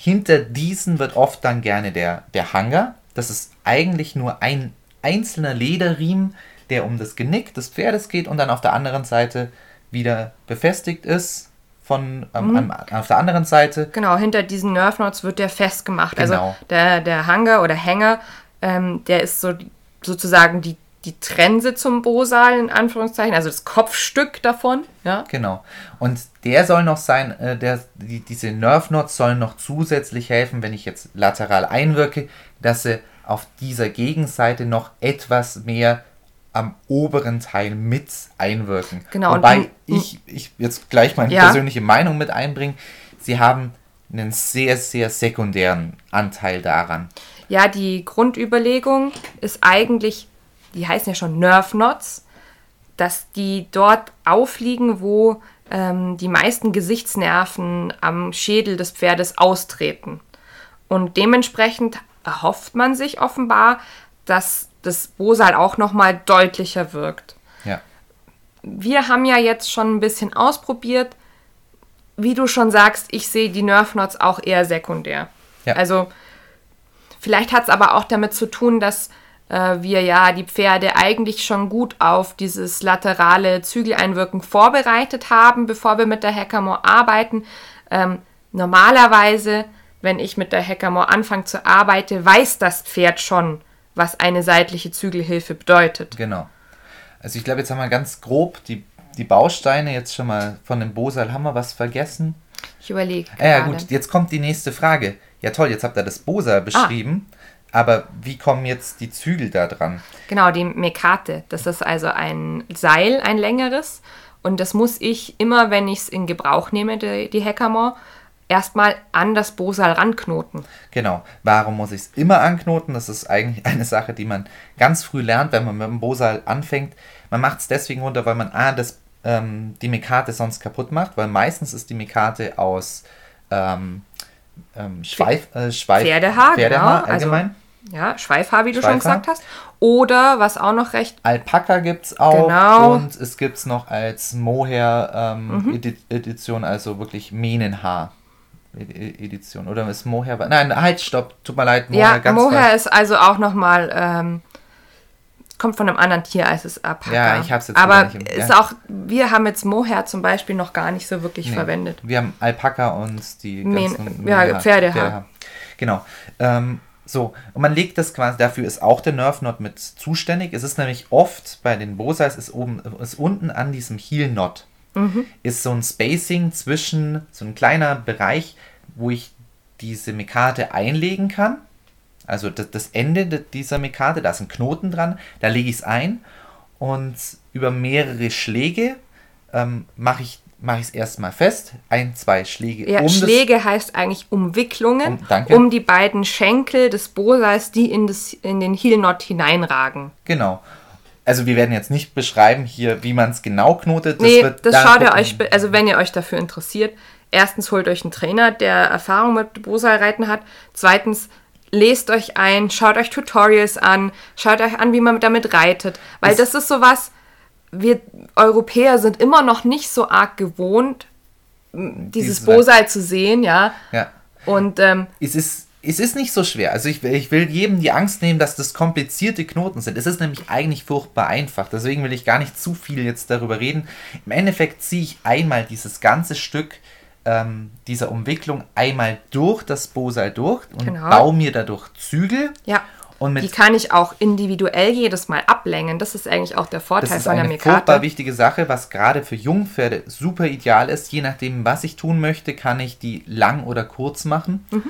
hinter diesen wird oft dann gerne der, der Hanger. Das ist eigentlich nur ein einzelner Lederriemen, der um das Genick des Pferdes geht und dann auf der anderen Seite wieder befestigt ist. Von, ähm, am, auf der anderen Seite Genau, hinter diesen Nerve Knots wird der festgemacht. Genau. Also der, der Hanger oder Hänger, ähm, der ist so sozusagen die, die Trense zum Bosal, in Anführungszeichen, also das Kopfstück davon. Ja? Genau. Und der soll noch sein, äh, der, die, diese Nerve Knots sollen noch zusätzlich helfen, wenn ich jetzt lateral einwirke, dass sie auf dieser Gegenseite noch etwas mehr am oberen Teil mit einwirken. Genau, Wobei ich, ich jetzt gleich meine Ja. persönliche Meinung mit einbringen. Sie haben einen sehr, sehr sekundären Anteil daran. Ja, die Grundüberlegung ist eigentlich, die heißen ja schon Nerve Knots, dass die dort aufliegen, wo ähm, die meisten Gesichtsnerven am Schädel des Pferdes austreten. Und dementsprechend erhofft man sich offenbar, dass das Bosal auch nochmal deutlicher wirkt. Ja. Wir haben ja jetzt schon ein bisschen ausprobiert. Wie du schon sagst, ich sehe die Nerve Knots auch eher sekundär. Ja. Also vielleicht hat es aber auch damit zu tun, dass wir ja die Pferde eigentlich schon gut auf dieses laterale Zügeleinwirken vorbereitet haben, bevor wir mit der Hackamore arbeiten. Ähm, normalerweise, wenn ich mit der Hackamore anfange zu arbeiten, weiß das Pferd schon, was eine seitliche Zügelhilfe bedeutet. Genau. Also ich glaube, jetzt haben wir ganz grob die, die Bausteine jetzt schon mal von dem Bosal. Haben wir was vergessen? Ich überlege. Ah, ja, gut, jetzt kommt die nächste Frage. Ja, toll, jetzt habt ihr das Bosa beschrieben, aber wie kommen jetzt die Zügel da dran? Genau, die Mekate. Das ist also ein Seil, ein längeres. Und das muss ich immer, wenn ich es in Gebrauch nehme, die, die Hackamore, erstmal an das Bosal ranknoten. Genau. Warum muss ich es immer anknoten? Das ist eigentlich eine Sache, die man ganz früh lernt, wenn man mit dem Bosal anfängt. Man macht es deswegen runter, weil man A, das, ähm, die Mekate sonst kaputt macht, weil meistens ist die Mekate aus ähm, ähm, Schweif, äh, Schweif, Pferdehaar, Pferdehaar genau. Also allgemein. Ja, Schweifhaar, wie du schon Schweifhaar. gesagt hast. Oder was auch noch recht Alpaka gibt es auch Genau. und es gibt es noch als Mohair ähm, Mhm. Also wirklich Mähnenhaar Edi- Edition. Oder ist Mohair? Nein, halt, stopp, tut mir leid, Ja, ganz Mohair falsch. ist also auch nochmal, ähm, kommt von einem anderen Tier als das Alpaka. Ja, ich hab's jetzt Aber nicht im- ist ja. auch, wir haben jetzt Mohair zum Beispiel noch gar nicht so wirklich Nee. verwendet. Wir haben Alpaka und die ganzen ja, Mähnenhaar- Pferdehaar. Genau. Ähm, so, und man legt das quasi, dafür ist auch der Nerve Knot mit zuständig. Es ist nämlich oft bei den Bosais, ist, oben, ist unten an diesem Heel Knot, Mhm. ist so ein Spacing zwischen, so ein kleiner Bereich, wo ich diese Mekate einlegen kann. Also das, das Ende de- dieser Mekate, da ist ein Knoten dran, da lege ich es ein und über mehrere Schläge ähm, mache ich mache ich es erstmal fest. Ein, zwei Schläge Ja, um das Schläge heißt eigentlich Umwicklungen, Um- um die beiden Schenkel des Bosais, die in, das, in den Heel Knot hineinragen. Genau. Also wir werden jetzt nicht beschreiben hier, wie man es genau knotet. nee, wird das da schaut ihr euch, also wenn ihr euch dafür interessiert, erstens holt euch einen Trainer, der Erfahrung mit Bosai-Reiten hat. Zweitens, lest euch ein, schaut euch Tutorials an, schaut euch an, wie man damit reitet. Weil Es- das ist sowas, wir Europäer sind immer noch nicht so arg gewohnt, dieses Bosai zu sehen, ja. Ja. Und ähm, Es ist, es ist nicht so schwer. Also ich, will- ich will jedem die Angst nehmen, dass das komplizierte Knoten sind. Es ist nämlich eigentlich furchtbar einfach. Deswegen will ich gar nicht zu viel jetzt darüber reden. Im Endeffekt ziehe ich einmal dieses ganze Stück ähm, dieser Umwicklung einmal durch das Bosal durch und Genau. baue mir dadurch Zügel. ja, die kann ich auch individuell jedes Mal ablängen. Das ist eigentlich auch der Das Vorteil ist von der eine furchtbar wichtige Sache, was gerade für Jungpferde super ideal ist. Je nachdem, was ich tun möchte, kann ich die lang oder kurz machen. Mhm.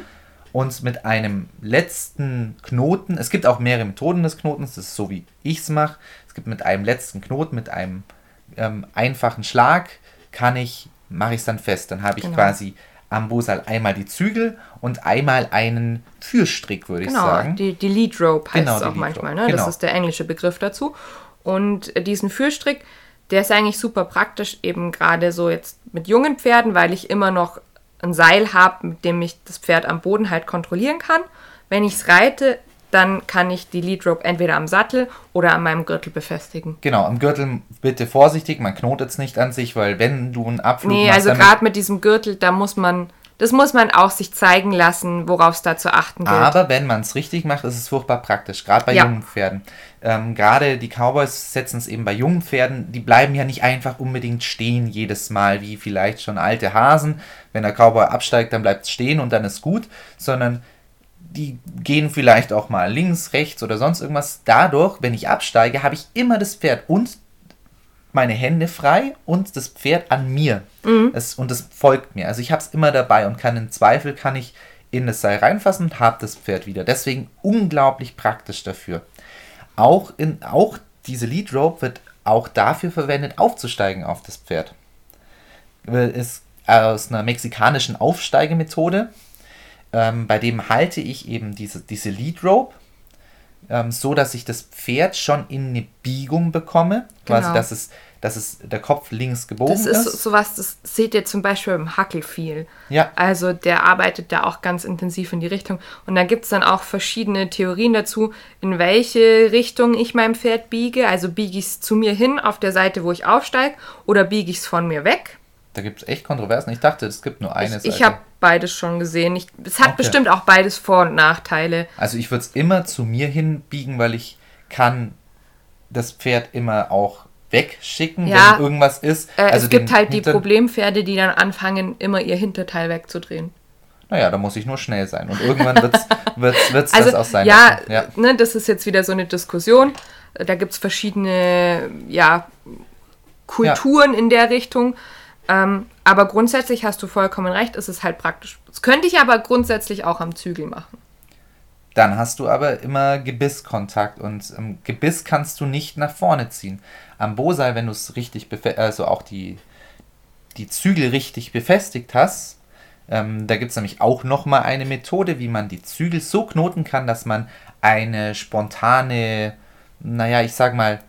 Und mit einem letzten Knoten, es gibt auch mehrere Methoden des Knotens, das ist so wie ich es mache. Es gibt mit einem letzten Knoten, mit einem ähm, einfachen Schlag, kann ich, mache ich es dann fest. Dann habe ich Genau. quasi am Bosal einmal die Zügel und einmal einen Fürstrick, würde ich Genau, sagen. die, die Lead Rope heißt Genau, es auch manchmal. Ne? genau. Das ist der englische Begriff dazu. Und äh, diesen Führstrick, der ist eigentlich super praktisch, eben gerade so jetzt mit jungen Pferden, weil ich immer noch ein Seil habe, mit dem ich das Pferd am Boden halt kontrollieren kann. Wenn ich es reite, dann kann ich die Lead Rope entweder am Sattel oder an meinem Gürtel befestigen. Genau, am Gürtel bitte vorsichtig, man knotet es nicht an sich, weil wenn du einen Abflug Nee, machst, also gerade mit diesem Gürtel, da muss man, das muss man auch sich zeigen lassen, worauf es da zu achten gilt. Aber wenn man es richtig macht, ist es furchtbar praktisch, gerade bei Ja. jungen Pferden. Ähm, gerade die Cowboys setzen es eben bei jungen Pferden, die bleiben ja nicht einfach unbedingt stehen jedes Mal, wie vielleicht schon alte Hasen. Wenn der Cowboy absteigt, dann bleibt es stehen und dann ist gut, sondern die gehen vielleicht auch mal links, rechts oder sonst irgendwas. Dadurch, wenn ich absteige, habe ich immer das Pferd und meine Hände frei und das Pferd an mir. Es, und es folgt mir. Also ich habe es immer dabei und kann im Zweifel kann ich in das Seil reinfassen und habe das Pferd wieder. Deswegen unglaublich praktisch dafür. Auch, in, auch diese Lead Rope wird auch dafür verwendet, aufzusteigen auf das Pferd. Ist aus einer mexikanischen Aufsteigemethode. Ähm, bei dem halte ich eben diese, diese Lead Rope ähm, so, dass ich das Pferd schon in eine Biegung bekomme. Quasi, Genau. dass es, dass es der Kopf links gebogen Das ist so- sowas, das seht ihr zum Beispiel im Hackel viel. Ja. Also der arbeitet da auch ganz intensiv in die Richtung. Und da gibt es dann auch verschiedene Theorien dazu, in welche Richtung ich mein Pferd biege. Also biege ich es zu mir hin auf der Seite, wo ich aufsteige, oder biege ich es von mir weg. Da gibt es echt Kontroversen. Ich dachte, es gibt nur eine Ich, ich Seite. habe beides schon gesehen. Ich, es hat Okay. bestimmt auch beides Vor- und Nachteile. Also ich würde es immer zu mir hin biegen, weil ich kann das Pferd immer auch wegschicken, Ja. wenn irgendwas ist. Äh, also es gibt halt die Hintern- Problempferde, die dann anfangen, immer ihr Hinterteil wegzudrehen. Naja, da muss ich nur schnell sein. Und irgendwann wird es wird's, wird's Also das auch sein. ja, ja. Ne, das ist jetzt wieder so eine Diskussion. Da gibt es verschiedene ja, Kulturen in der Richtung. Ähm, aber grundsätzlich hast du vollkommen recht, es ist halt praktisch. Das könnte ich aber grundsätzlich auch am Zügel machen. Dann hast du aber immer Gebisskontakt und ähm, Gebiss kannst du nicht nach vorne ziehen. Am Bosal, wenn du es richtig, also auch die, die Zügel richtig befestigt hast, ähm, da gibt es nämlich auch nochmal eine Methode, wie man die Zügel so knoten kann, dass man eine spontane, naja, ich sag mal,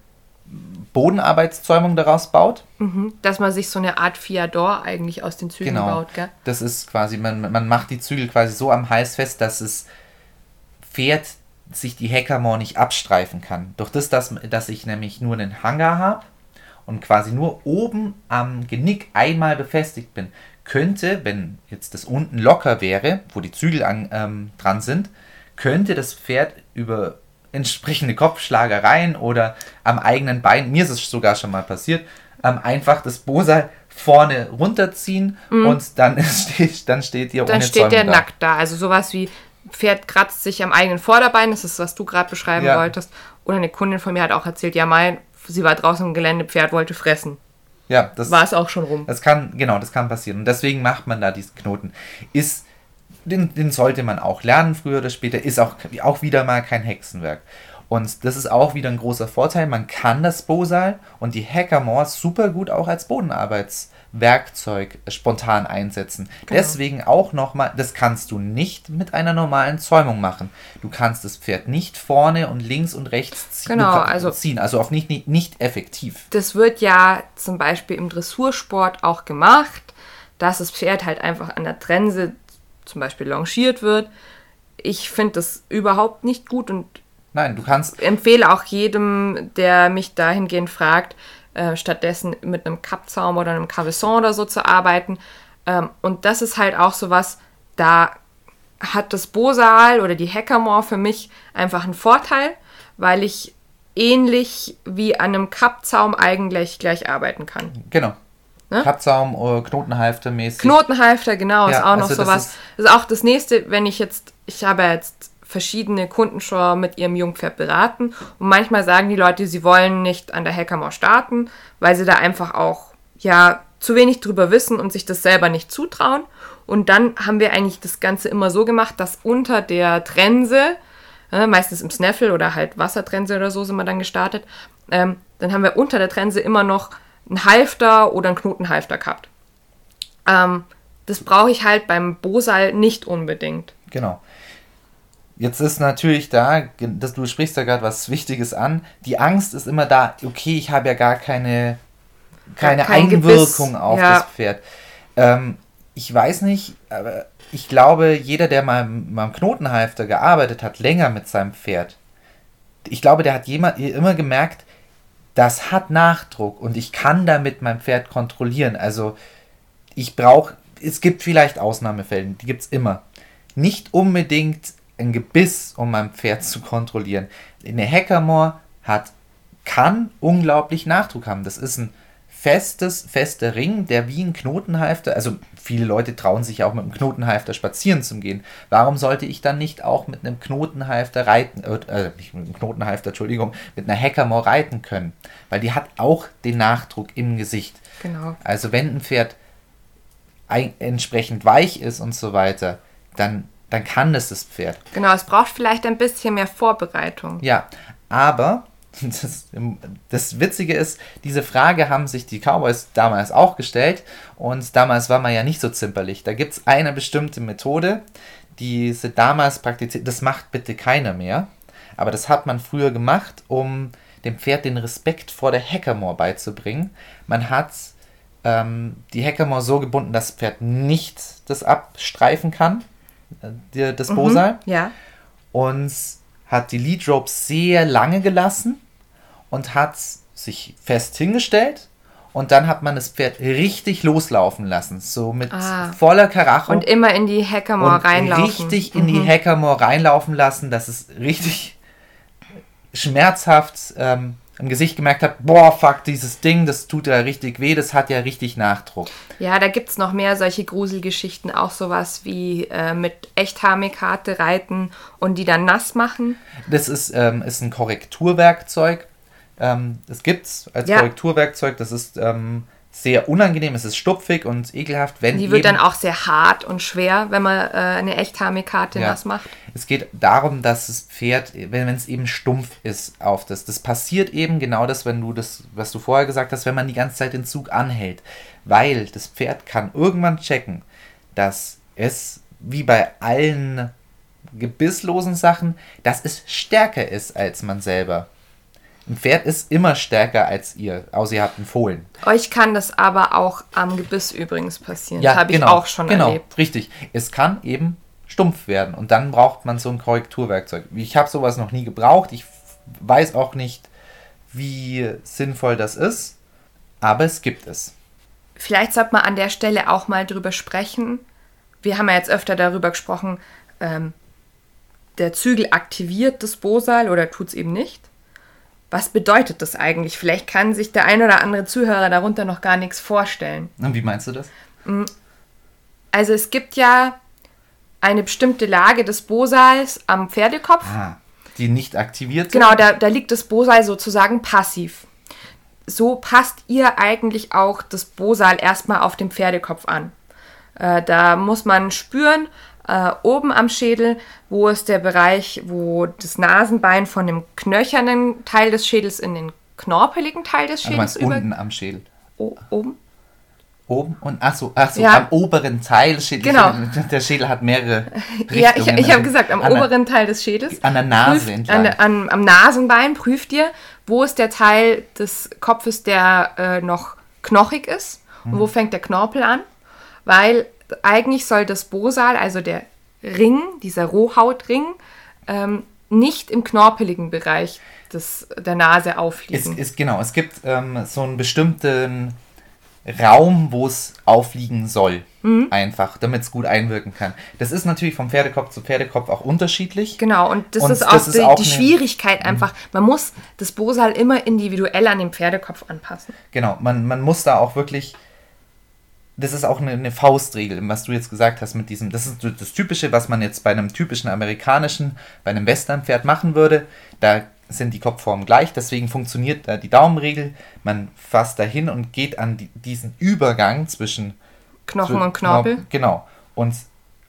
Bodenarbeitszäumung daraus baut. Mhm. Dass man sich so eine Art Fiador eigentlich aus den Zügen Genau. baut, gell? Das ist quasi, man, man macht die Zügel quasi so am Hals fest, dass das Pferd sich die Hackamore nicht abstreifen kann. Durch das, dass, dass ich nämlich nur einen Hanger habe und quasi nur oben am Genick einmal befestigt bin, könnte, wenn jetzt das unten locker wäre, wo die Zügel an, ähm, dran sind, könnte das Pferd über entsprechende Kopfschlagereien oder am eigenen Bein, mir ist es sogar schon mal passiert, ähm, einfach das Bosal vorne runterziehen mhm. und dann steht, dann steht ihr Dann ohne steht Zäumung der da. nackt da. Also sowas wie Pferd kratzt sich am eigenen Vorderbein, das ist, was du gerade beschreiben ja. wolltest. Oder eine Kundin von mir hat auch erzählt, ja, mein, sie war draußen im Gelände, Pferd wollte fressen. Ja, das war es auch schon rum. Das kann, genau, das kann passieren. Und deswegen macht man da diesen Knoten. Ist, den, den sollte man auch lernen, früher oder später, ist auch, auch wieder mal kein Hexenwerk. Und das ist auch wieder ein großer Vorteil. Man kann das Bosal und die Hackamore super gut auch als Bodenarbeitswerkzeug spontan einsetzen. Genau. Deswegen auch nochmal, das kannst du nicht mit einer normalen Zäumung machen. Du kannst das Pferd nicht vorne und links und rechts ziehen. Genau, also ziehen, also auf nicht, nicht, nicht effektiv. Das wird ja zum Beispiel im Dressursport auch gemacht, dass das Pferd halt einfach an der Trense zum Beispiel longiert wird. Ich finde das überhaupt nicht gut und Nein, du kannst. Empfehle auch jedem, der mich dahingehend fragt, äh, stattdessen mit einem Kappzaum oder einem Cavesson oder so zu arbeiten. Ähm, und das ist halt auch so was, da hat das Bosal oder die Hackamore für mich einfach einen Vorteil, weil ich ähnlich wie an einem Kappzaum eigentlich gleich arbeiten kann. Genau. Ne? Kappzaum, äh, Knotenhalfter mäßig. Knotenhalfter, genau, ja, ist auch noch also sowas. Das ist, ist auch das nächste, wenn ich jetzt, ich habe jetzt verschiedene Kunden schon mit ihrem Jungpferd beraten. Und manchmal sagen die Leute, sie wollen nicht an der Hackamore starten, weil sie da einfach auch ja zu wenig drüber wissen und sich das selber nicht zutrauen. Und dann haben wir eigentlich das Ganze immer so gemacht, dass unter der Trense, äh, meistens im Snaffle oder halt Wassertrense oder so sind wir dann gestartet, ähm, dann haben wir unter der Trense immer noch einen Halfter oder einen Knotenhalfter gehabt. Ähm, das brauche ich halt beim Bosal nicht unbedingt. Genau. Jetzt ist natürlich da, dass du sprichst da gerade was Wichtiges an. Die Angst ist immer da, okay, ich habe ja gar keine, keine Kein Einwirkung Gebiss. auf ja. das Pferd. Ähm, ich weiß nicht, aber ich glaube, jeder, der mal beim Knotenhalfter gearbeitet hat, länger mit seinem Pferd, ich glaube, der hat jemand, immer gemerkt, das hat Nachdruck und ich kann damit mein Pferd kontrollieren. Also ich brauche, es gibt vielleicht Ausnahmefälle, die gibt es immer. Nicht unbedingt ein Gebiss, um mein Pferd zu kontrollieren. Eine Hackamore hat, kann unglaublich Nachdruck haben. Das ist ein festes, fester Ring, der wie ein Knotenhalfter, also viele Leute trauen sich auch mit einem Knotenhalfter spazieren zu gehen. Warum sollte ich dann nicht auch mit einem Knotenhalfter reiten, äh, äh, nicht mit einem Knotenhalfter, Entschuldigung, mit einer Hackamore reiten können? Weil die hat auch den Nachdruck im Gesicht. Genau. Also wenn ein Pferd ein, entsprechend weich ist und so weiter, dann dann kann das das Pferd. Genau, es braucht vielleicht ein bisschen mehr Vorbereitung. Ja, aber das, das, Witzige ist, diese Frage haben sich die Cowboys damals auch gestellt und damals war man ja nicht so zimperlich. Da gibt es eine bestimmte Methode, die sie damals praktiziert. Das macht bitte keiner mehr, aber das hat man früher gemacht, um dem Pferd den Respekt vor der Hackamore beizubringen. Man hat ähm, die Hackamore so gebunden, dass das Pferd nicht das abstreifen kann die, das mhm, Bosal. Ja. Und hat die Lead Rope sehr lange gelassen und hat sich fest hingestellt und dann hat man das Pferd richtig loslaufen lassen, so mit ah. voller Karacho. Und immer in die Hackamore reinlaufen. Richtig in mhm. die Hackamore reinlaufen lassen, dass es richtig schmerzhaft ähm, im Gesicht gemerkt habe, boah, fuck, dieses Ding, das tut ja richtig weh, das hat ja richtig Nachdruck. Ja, da gibt es noch mehr solche Gruselgeschichten, auch sowas wie äh, mit Echthamikarte reiten und die dann nass machen. Das ist, ähm, ist ein Korrekturwerkzeug. Ähm, das gibt es als ja. Korrekturwerkzeug, das ist ähm, sehr unangenehm, es ist stupfig und ekelhaft, wenn Die wird dann auch sehr hart und schwer, wenn man äh, eine Echthamikarte ja. nass macht. Es geht darum, dass das Pferd, wenn es eben stumpf ist auf das, das passiert eben genau das, wenn du das, was du vorher gesagt hast, wenn man die ganze Zeit den Zug anhält, weil das Pferd kann irgendwann checken, dass es wie bei allen gebisslosen Sachen, dass es stärker ist als man selber. Ein Pferd ist immer stärker als ihr, außer ihr habt einen Fohlen. Euch kann das aber auch am Gebiss übrigens passieren. Ja, das habe genau, ich auch schon genau, erlebt. Richtig. Es kann eben stumpf werden. Und dann braucht man so ein Korrekturwerkzeug. Ich habe sowas noch nie gebraucht. Ich weiß auch nicht, wie sinnvoll das ist. Aber es gibt es. Vielleicht sollte man an der Stelle auch mal drüber sprechen. Wir haben ja jetzt öfter darüber gesprochen, ähm, der Zügel aktiviert das Bosal oder tut es eben nicht. Was bedeutet das eigentlich? Vielleicht kann sich der ein oder andere Zuhörer darunter noch gar nichts vorstellen. Und wie meinst du das? Also es gibt ja eine bestimmte Lage des Bosals am Pferdekopf. Ah, die nicht aktiviert sind? Genau, da, da liegt das Bosal sozusagen passiv. So passt ihr eigentlich auch das Bosal erstmal auf dem Pferdekopf an. Äh, da muss man spüren, äh, oben am Schädel, wo ist der Bereich, wo das Nasenbein von dem knöchernen Teil des Schädels in den knorpeligen Teil des Schädels über... unten am Schädel. O oben? Oben und achso, achso, ja. am oberen Teil des Schädels. Genau. Der Schädel hat mehrere Richtungen. Ja, ich, ich habe gesagt, am oberen der, Teil des Schädels. An der Nase prüft, an, an, Am Nasenbein prüft ihr, wo ist der Teil des Kopfes, der äh, noch knochig ist und wo mhm. fängt der Knorpel an. Weil eigentlich soll das Bosal, also der Ring, dieser Rohhautring, ähm, nicht im knorpeligen Bereich des, der Nase aufliegen. Es, ist, genau, es gibt ähm, so einen bestimmten Raum, wo es aufliegen soll. Mhm. Einfach, damit es gut einwirken kann. Das ist natürlich vom Pferdekopf zu Pferdekopf auch unterschiedlich. Genau, und das und ist auch, das die, ist auch die Schwierigkeit mhm. einfach. Man muss das Bosal immer individuell an den Pferdekopf anpassen. Genau, man, man muss da auch wirklich. Das ist auch eine, eine Faustregel, was du jetzt gesagt hast mit diesem. Das ist das Typische, was man jetzt bei einem typischen amerikanischen, bei einem Westernpferd machen würde. Da sind die Kopfformen gleich, deswegen funktioniert da die Daumenregel. Man fasst dahin und geht an die, diesen Übergang zwischen Knochen zu, und Knorpel. Knorpel. Genau. Und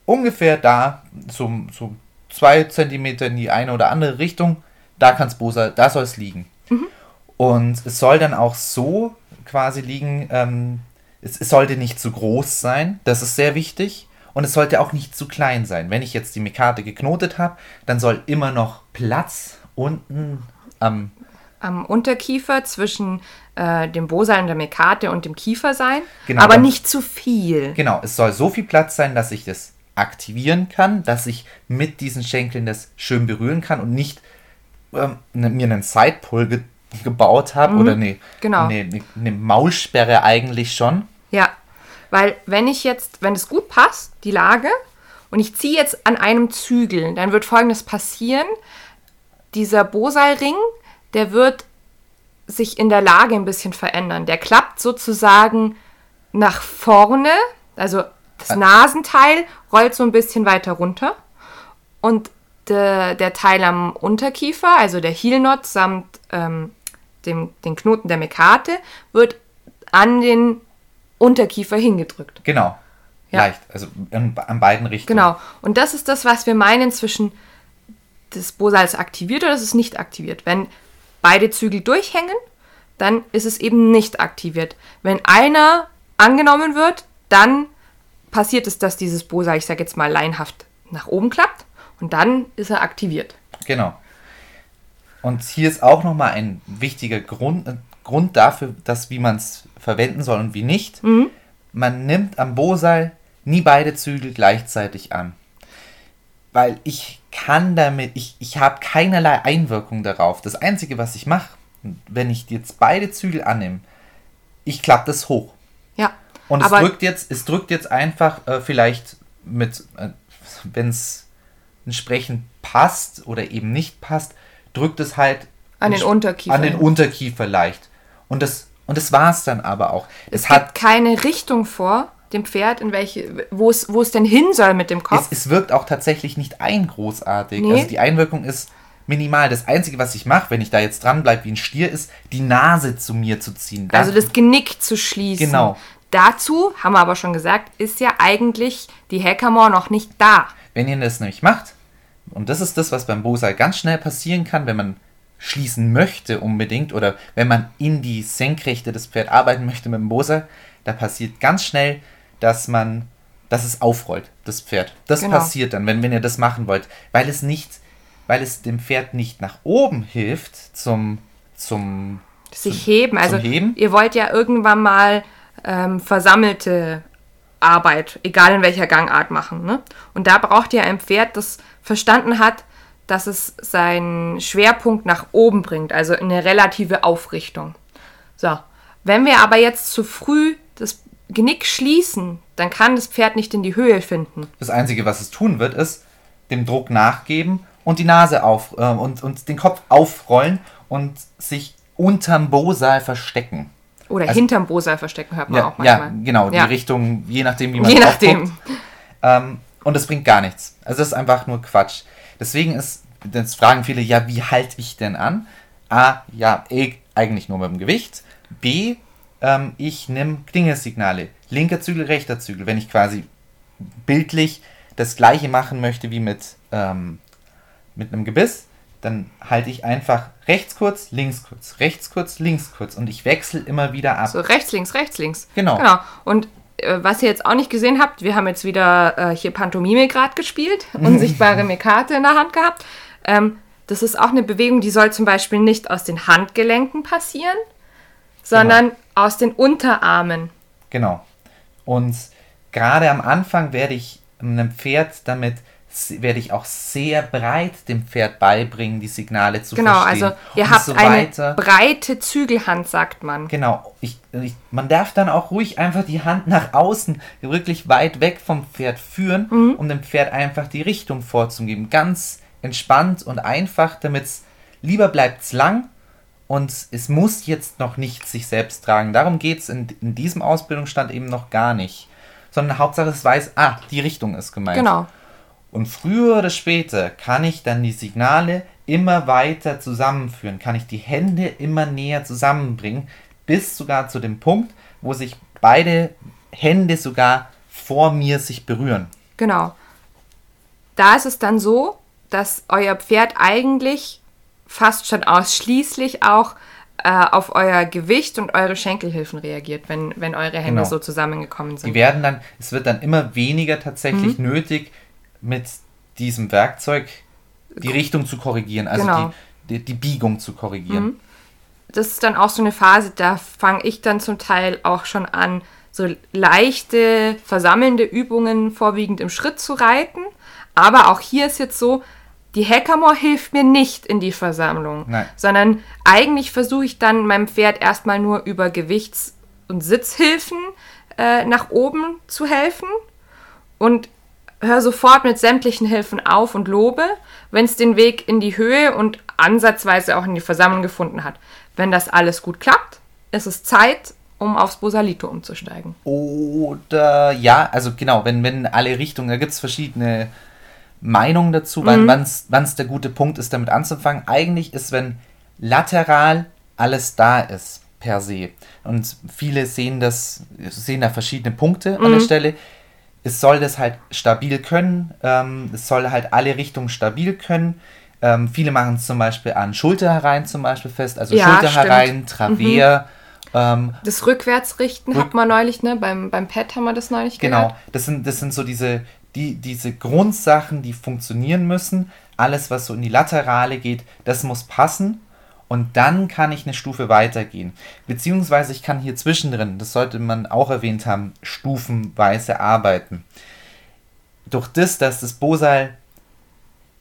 ungefähr da, so, so zwei Zentimeter in die eine oder andere Richtung, da kann es Bosa, da soll es liegen. Mhm. Und es soll dann auch so quasi liegen, ähm, es, es sollte nicht zu groß sein, das ist sehr wichtig. Und es sollte auch nicht zu klein sein. Wenn ich jetzt die Mekate geknotet habe, dann soll immer noch Platz unten am am Unterkiefer zwischen äh, dem Bosal und der Mekate und dem Kiefer sein, genau, aber nicht zu viel. Genau, es soll so viel Platz sein, dass ich das aktivieren kann, dass ich mit diesen Schenkeln das schön berühren kann und nicht ähm, ne, mir einen Sidepull ge gebaut habe mhm, oder eine, genau. eine, eine, eine Maulsperre eigentlich schon. Weil wenn ich jetzt, wenn es gut passt, die Lage, und ich ziehe jetzt an einem Zügel, dann wird folgendes passieren dieser Bosalring, der wird sich in der Lage ein bisschen verändern. Der klappt sozusagen nach vorne, also das äh. Nasenteil rollt so ein bisschen weiter runter und de, der Teil am Unterkiefer, also der Heelnot samt ähm, dem, den Knoten der Mekate, wird an den Unterkiefer hingedrückt. Genau. Ja. Leicht, also an, an beiden Richtungen. Genau. Und das ist das, was wir meinen zwischen das Bosal ist aktiviert oder ist es nicht aktiviert. Wenn beide Zügel durchhängen, dann ist es eben nicht aktiviert. Wenn einer angenommen wird, dann passiert es, dass dieses Bosal, ich sage jetzt mal leinhaft, nach oben klappt und dann ist er aktiviert. Genau. Und hier ist auch nochmal ein wichtiger Grund, äh, Grund dafür, dass wie man es verwenden soll und wie nicht. Mhm. Man nimmt am Bosal nie beide Zügel gleichzeitig an weil ich kann damit, ich, ich habe keinerlei Einwirkung darauf. Das Einzige, was ich mache, wenn ich jetzt beide Zügel annehme, ich klappe das hoch. Ja. Und es drückt jetzt, es drückt jetzt einfach äh, vielleicht mit, äh, wenn es entsprechend passt oder eben nicht passt, drückt es halt an den Unterkiefer. An den Unterkiefer leicht. Und das, und das war es dann aber auch. Es, es hat keine Richtung vor, dem Pferd, in welche, wo es, wo es denn hin soll mit dem Kopf. Es, es wirkt auch tatsächlich nicht ein großartig. Nee. Also die Einwirkung ist minimal. Das Einzige, was ich mache, wenn ich da jetzt dran bleibe wie ein Stier, ist, die Nase zu mir zu ziehen. Also das Genick zu schließen. Genau. Dazu, haben wir aber schon gesagt, ist ja eigentlich die Hackamore noch nicht da. Wenn ihr das nämlich macht, und das ist das, was beim Bosal ganz schnell passieren kann, wenn man schließen möchte unbedingt oder wenn man in die Senkrechte des Pferdes arbeiten möchte mit dem Bosal, da passiert ganz schnell, dass man, dass es aufrollt, das Pferd. Das genau. passiert dann, wenn, wenn ihr das machen wollt, weil es nicht, weil es dem Pferd nicht nach oben hilft zum, zum sich heben. Also heben. ihr wollt ja irgendwann mal ähm, versammelte Arbeit, egal in welcher Gangart machen. Ne? Und da braucht ihr ein Pferd, das verstanden hat, dass es seinen Schwerpunkt nach oben bringt, also in eine relative Aufrichtung. So, wenn wir aber jetzt zu früh das Genick schließen, dann kann das Pferd nicht in die Höhe finden. Das Einzige, was es tun wird, ist dem Druck nachgeben und die Nase auf äh, und, und den Kopf aufrollen und sich unterm Bosal verstecken. Oder also, hinterm Bosal verstecken, hört man ja, auch manchmal. Ja, genau, ja. die Richtung, je nachdem, wie man Je nachdem. Ähm, und das bringt gar nichts. Also das ist einfach nur Quatsch. Deswegen ist, jetzt fragen viele, ja, wie halte ich denn an? A, ja, e, eigentlich nur mit dem Gewicht. B, ähm, ich nehme Klingelsignale. Linker Zügel, rechter Zügel. Wenn ich quasi bildlich das gleiche machen möchte wie mit, ähm, mit einem Gebiss, dann halte ich einfach rechts kurz, links kurz, rechts kurz, links kurz und ich wechsle immer wieder ab. So rechts, links, rechts, links. Genau. Genau. Und was ihr jetzt auch nicht gesehen habt, wir haben jetzt wieder äh, hier Pantomime gerade gespielt, unsichtbare Mekate in der Hand gehabt. Ähm, das ist auch eine Bewegung, die soll zum Beispiel nicht aus den Handgelenken passieren, sondern genau. aus den Unterarmen. Genau. Und gerade am Anfang werde ich einem Pferd damit werde ich auch sehr breit dem Pferd beibringen, die Signale zu genau, verstehen. Genau, also ihr habt so eine breite Zügelhand, sagt man. Genau, ich, ich, man darf dann auch ruhig einfach die Hand nach außen, wirklich weit weg vom Pferd führen, mhm. um dem Pferd einfach die Richtung vorzugeben. Ganz entspannt und einfach, damit es lieber bleibt lang und es muss jetzt noch nicht sich selbst tragen. Darum geht es in, in diesem Ausbildungsstand eben noch gar nicht. Sondern Hauptsache es weiß, ah, die Richtung ist gemeint. Genau. Und früher oder später kann ich dann die Signale immer weiter zusammenführen, kann ich die Hände immer näher zusammenbringen, bis sogar zu dem Punkt, wo sich beide Hände sogar vor mir sich berühren. Genau. Da ist es dann so, dass euer Pferd eigentlich fast schon ausschließlich auch äh, auf euer Gewicht und eure Schenkelhilfen reagiert, wenn, wenn eure Hände genau. so zusammengekommen sind. Die werden dann, es wird dann immer weniger tatsächlich mhm. nötig, mit diesem Werkzeug die Richtung zu korrigieren, also genau. die, die, die, Biegung zu korrigieren. Mhm. Das ist dann auch so eine Phase, da fange ich dann zum Teil auch schon an, so leichte, versammelnde Übungen vorwiegend im Schritt zu reiten. Aber auch hier ist jetzt so, die Hackamore hilft mir nicht in die Versammlung, Nein. sondern eigentlich versuche ich dann meinem Pferd erstmal nur über Gewichts- und Sitzhilfen äh, nach oben zu helfen. Und hör sofort mit sämtlichen Hilfen auf und lobe, wenn es den Weg in die Höhe und ansatzweise auch in die Versammlung gefunden hat. Wenn das alles gut klappt, ist es Zeit, um aufs Bosalito umzusteigen. Oder ja, also genau, wenn, wenn alle Richtungen, da gibt es verschiedene Meinungen dazu, mhm. wann es der gute Punkt ist, damit anzufangen. Eigentlich ist, wenn lateral alles da ist, per se. Und viele sehen das, sehen da verschiedene Punkte mhm. an der mhm. Stelle es soll das halt stabil können, ähm, es soll halt alle Richtungen stabil können. Ähm, viele machen es zum Beispiel an Schulter herein zum Beispiel fest, also ja, Schulter herein, Travers. Mhm. Ähm, das Rückwärtsrichten rück hat man neulich, ne? Beim, beim Pad haben wir das neulich genau, gehört. Genau, das sind, das sind so diese, die, diese Grundsachen, die funktionieren müssen. Alles, was so in die Laterale geht, das muss passen und dann kann ich eine Stufe weitergehen. Beziehungsweise ich kann hier zwischendrin, das sollte man auch erwähnt haben, stufenweise arbeiten. Durch das, dass das Bosal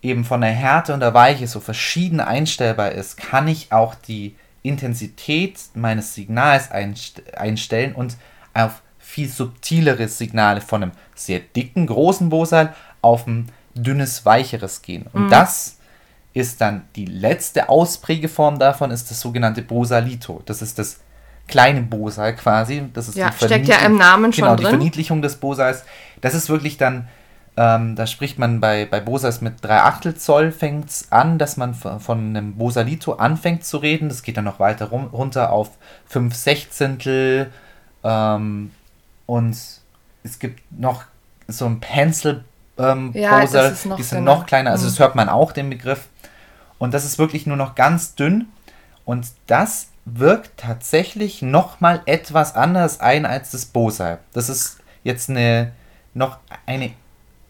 eben von der Härte und der Weiche so verschieden einstellbar ist, kann ich auch die Intensität meines Signals einstellen und auf viel subtilere Signale von einem sehr dicken, großen Bosal auf ein dünnes, weicheres gehen. Und mhm. das ist dann die letzte Ausprägeform davon, ist das sogenannte Bosalito. Das ist das kleine Bosal quasi. Das ist ja, steckt ja im Namen schon genau, drin. die Verniedlichung des Bosals. Das ist wirklich dann, ähm, da spricht man bei, bei Bosals mit 3 Achtel Zoll fängt es an, dass man von, von einem Bosalito anfängt zu reden. Das geht dann noch weiter rum, runter auf 5 Sechzehntel. Ähm, und es gibt noch so ein Pencil ähm, ja, Bosal, die sind genau. noch kleiner. Also mhm. das hört man auch, den Begriff. Und das ist wirklich nur noch ganz dünn. Und das wirkt tatsächlich nochmal etwas anders ein als das Bosal. Das ist jetzt eine, noch eine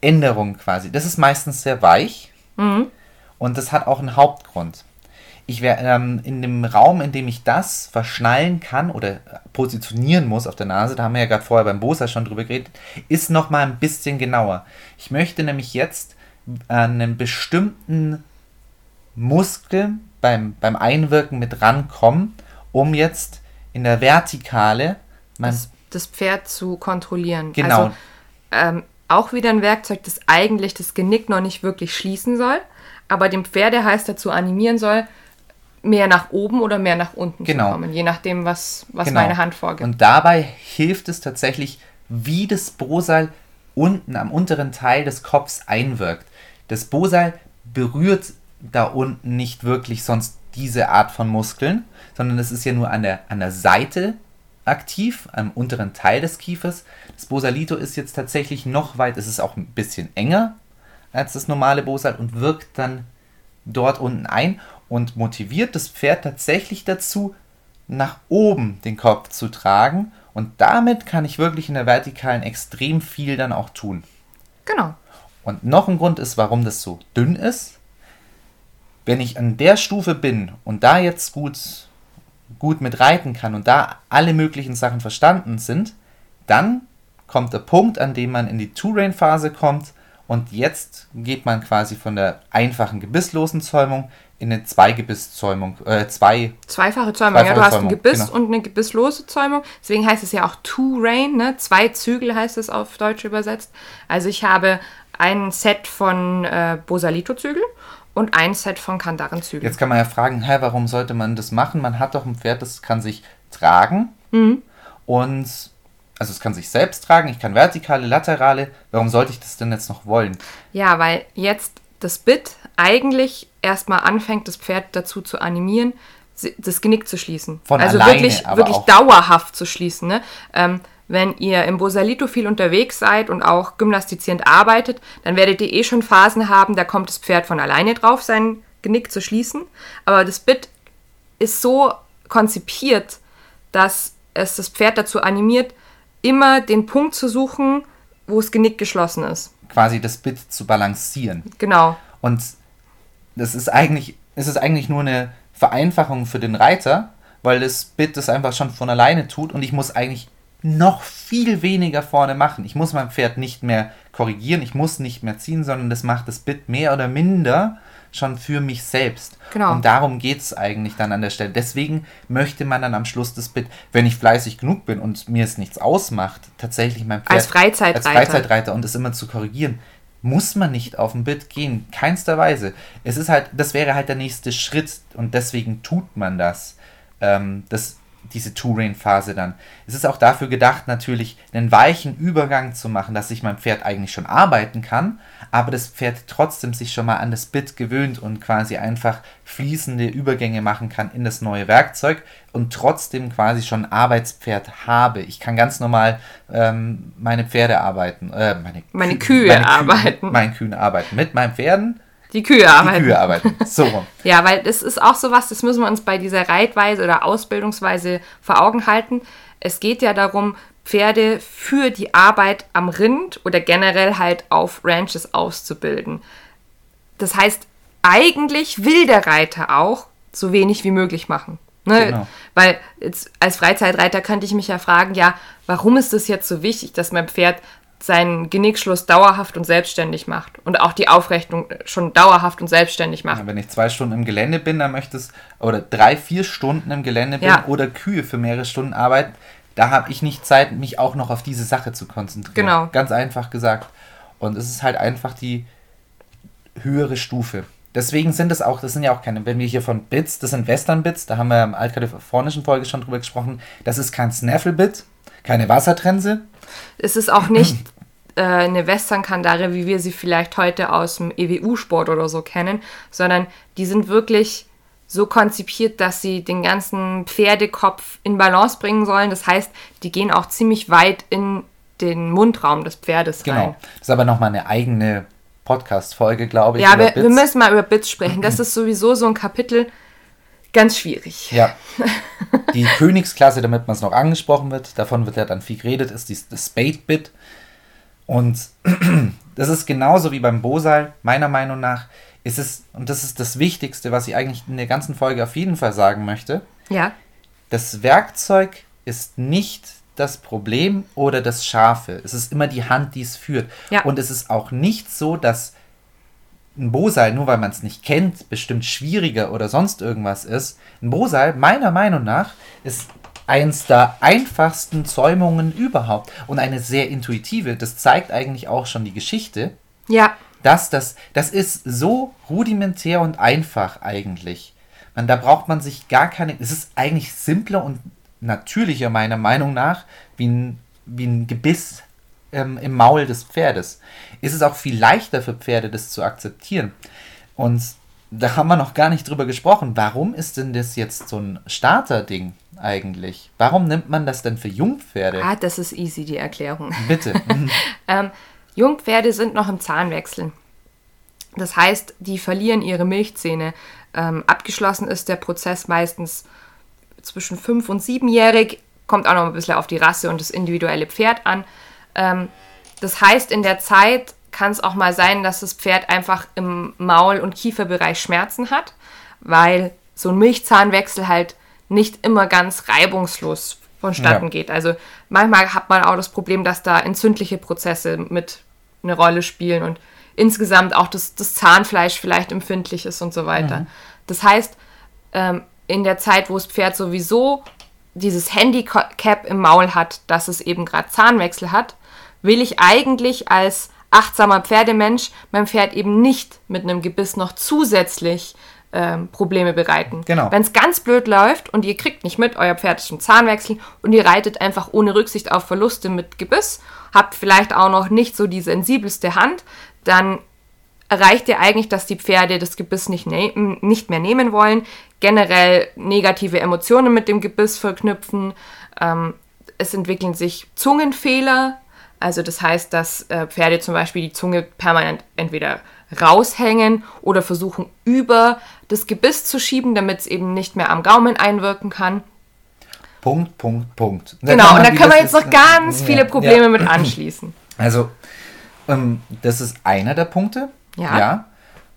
Änderung quasi. Das ist meistens sehr weich. Mhm. Und das hat auch einen Hauptgrund. ich wär, ähm, in dem Raum, in dem ich das verschnallen kann oder positionieren muss auf der Nase, da haben wir ja gerade vorher beim Bosa schon drüber geredet, ist nochmal ein bisschen genauer. Ich möchte nämlich jetzt an einen bestimmten Muskel beim, beim Einwirken mit rankommen, um jetzt in der Vertikale das, das, Pferd zu kontrollieren. Genau. Also, ähm, auch wieder ein Werkzeug, das eigentlich das Genick noch nicht wirklich schließen soll, aber dem Pferdehals dazu animieren soll, mehr nach oben oder mehr nach unten genau. zu kommen, je nachdem, was, was genau. meine Hand vorgibt. Und dabei hilft es tatsächlich, wie das Boseil unten am unteren Teil des Kopfs einwirkt. Das Boseil berührt da unten nicht wirklich sonst diese Art von Muskeln, sondern es ist ja nur an der, an der Seite aktiv, am unteren Teil des Kiefers. Das Bosalito ist jetzt tatsächlich noch weit, es ist auch ein bisschen enger als das normale Bosal und wirkt dann dort unten ein und motiviert das Pferd tatsächlich dazu, nach oben den Kopf zu tragen. Und damit kann ich wirklich in der Vertikalen extrem viel dann auch tun. Genau. Und noch ein Grund ist, warum das so dünn ist. Wenn ich an der Stufe bin und da jetzt gut, gut mit reiten kann und da alle möglichen Sachen verstanden sind, dann kommt der Punkt, an dem man in die Two-Rain-Phase kommt und jetzt geht man quasi von der einfachen gebisslosen Zäumung in eine Zweigebisszäumung, äh, zwei... Zweifache Zäumung, zweifache ja, du hast ein Gebiss genau. und eine gebisslose Zäumung. Deswegen heißt es ja auch Two-Rain, ne? Zwei Zügel heißt es auf Deutsch übersetzt. Also ich habe ein Set von äh, Bosalito-Zügel und ein Set von Kandaren-Zügeln. Jetzt kann man ja fragen, hä, warum sollte man das machen? Man hat doch ein Pferd, das kann sich tragen mhm. und also es kann sich selbst tragen, ich kann vertikale, laterale. Warum sollte ich das denn jetzt noch wollen? Ja, weil jetzt das Bit eigentlich erstmal anfängt, das Pferd dazu zu animieren, das Genick zu schließen. Von also alleine, wirklich, wirklich dauerhaft zu schließen. Ne? Ähm, wenn ihr im Bosalito viel unterwegs seid und auch gymnastizierend arbeitet, dann werdet ihr eh schon Phasen haben, da kommt das Pferd von alleine drauf, sein Genick zu schließen. Aber das Bit ist so konzipiert, dass es das Pferd dazu animiert, immer den Punkt zu suchen, wo das Genick geschlossen ist. Quasi das Bit zu balancieren. Genau. Und das ist eigentlich, es ist eigentlich nur eine Vereinfachung für den Reiter, weil das Bit das einfach schon von alleine tut und ich muss eigentlich noch viel weniger vorne machen. Ich muss mein Pferd nicht mehr korrigieren, ich muss nicht mehr ziehen, sondern das macht das Bit mehr oder minder schon für mich selbst. Genau. Und darum geht es eigentlich dann an der Stelle. Deswegen möchte man dann am Schluss das Bit, wenn ich fleißig genug bin und mir es nichts ausmacht, tatsächlich mein Pferd als Freizeitreiter, als Freizeitreiter und es immer zu korrigieren, muss man nicht auf ein Bit gehen. Keinster Weise. Es ist halt, das wäre halt der nächste Schritt und deswegen tut man das. Ähm, das diese Two-Rain-Phase dann. Es ist auch dafür gedacht, natürlich einen weichen Übergang zu machen, dass sich mein Pferd eigentlich schon arbeiten kann, aber das Pferd trotzdem sich schon mal an das Bit gewöhnt und quasi einfach fließende Übergänge machen kann in das neue Werkzeug und trotzdem quasi schon ein Arbeitspferd habe. Ich kann ganz normal ähm, meine Pferde arbeiten, äh, meine, meine Kühe meine arbeiten. Kühe, meine Kühe arbeiten mit meinen Pferden die Kühe arbeiten. Die Kühe arbeiten. So ja, weil das ist auch sowas, das müssen wir uns bei dieser Reitweise oder Ausbildungsweise vor Augen halten. Es geht ja darum, Pferde für die Arbeit am Rind oder generell halt auf Ranches auszubilden. Das heißt, eigentlich will der Reiter auch so wenig wie möglich machen. Ne? Genau. Weil jetzt als Freizeitreiter könnte ich mich ja fragen, ja, warum ist es jetzt so wichtig, dass mein Pferd seinen Genickschluss dauerhaft und selbstständig macht und auch die Aufrechnung schon dauerhaft und selbstständig macht. Ja, wenn ich zwei Stunden im Gelände bin, dann möchte es, oder drei, vier Stunden im Gelände bin ja. oder Kühe für mehrere Stunden arbeiten, da habe ich nicht Zeit, mich auch noch auf diese Sache zu konzentrieren. Genau. Ganz einfach gesagt. Und es ist halt einfach die höhere Stufe. Deswegen sind es auch, das sind ja auch keine, wenn wir hier von Bits, das sind Western-Bits, da haben wir im altkalifornischen Folge schon drüber gesprochen, das ist kein Snaffle-Bit, keine Wassertrense. Es ist auch nicht äh, eine Western-Kandare, wie wir sie vielleicht heute aus dem EWU-Sport oder so kennen, sondern die sind wirklich so konzipiert, dass sie den ganzen Pferdekopf in Balance bringen sollen. Das heißt, die gehen auch ziemlich weit in den Mundraum des Pferdes genau. rein. Genau. Das ist aber nochmal eine eigene Podcast-Folge, glaube ich. Ja, wir, wir, müssen mal über Bits sprechen. Das ist sowieso so ein Kapitel, ganz schwierig. Ja. Die Königsklasse, damit man es noch angesprochen wird, davon wird ja dann viel geredet, ist die, das Spade-Bit. Und das ist genauso wie beim Bosal, meiner Meinung nach, ist es, und das ist das Wichtigste, was ich eigentlich in der ganzen Folge auf jeden Fall sagen möchte, Ja. das Werkzeug ist nicht das Problem oder das Scharfe. Es ist immer die Hand, die es führt. Ja. Und es ist auch nicht so, dass ein Boseil, nur weil man es nicht kennt, bestimmt schwieriger oder sonst irgendwas ist. Ein Boseil, meiner Meinung nach, ist eins der einfachsten Zäumungen überhaupt und eine sehr intuitive. Das zeigt eigentlich auch schon die Geschichte, Ja. dass das, das ist so rudimentär und einfach eigentlich. Man, da braucht man sich gar keine. Es ist eigentlich simpler und natürlicher, meiner Meinung nach, wie ein, wie ein Gebiss ähm, im Maul des Pferdes. Ist es auch viel leichter für Pferde, das zu akzeptieren. Und da haben wir noch gar nicht drüber gesprochen. Warum ist denn das jetzt so ein Starterding eigentlich? Warum nimmt man das denn für Jungpferde? Ah, das ist easy, die Erklärung. Bitte. Ähm, Jungpferde sind noch im Zahnwechsel. Das heißt, die verlieren ihre Milchzähne. Ähm, abgeschlossen ist der Prozess meistens zwischen 5- und 7-jährig. Kommt auch noch ein bisschen auf die Rasse und das individuelle Pferd an. Ähm, das heißt, in der Zeit kann es auch mal sein, dass das Pferd einfach im Maul- und Kieferbereich Schmerzen hat, weil so ein Milchzahnwechsel halt nicht immer ganz reibungslos vonstatten Ja. geht. Also manchmal hat man auch das Problem, dass da entzündliche Prozesse mit eine Rolle spielen und insgesamt auch das, das Zahnfleisch vielleicht empfindlich ist und so weiter. Das heißt, ähm, in der Zeit, wo das Pferd sowieso dieses Handicap im Maul hat, dass es eben gerade Zahnwechsel hat, will ich eigentlich als achtsamer Pferdemensch meinem Pferd eben nicht mit einem Gebiss noch zusätzlich ähm, Probleme bereiten. Genau. Wenn es ganz blöd läuft und ihr kriegt nicht mit, euer Pferd ist im Zahnwechsel und ihr reitet einfach ohne Rücksicht auf Verluste mit Gebiss, habt vielleicht auch noch nicht so die sensibelste Hand, dann erreicht ihr eigentlich, dass die Pferde das Gebiss nicht, ne nicht mehr nehmen wollen, generell negative Emotionen mit dem Gebiss verknüpfen. Ähm, es entwickeln sich Zungenfehler, also das heißt, dass äh, Pferde zum Beispiel die Zunge permanent entweder raushängen oder versuchen über das Gebiss zu schieben, damit es eben nicht mehr am Gaumen einwirken kann. Punkt, Punkt, Punkt. Da Genau, und da können wir jetzt noch ganz ja, viele Probleme ja. mit anschließen. Also, ähm, das ist einer der Punkte. Ja.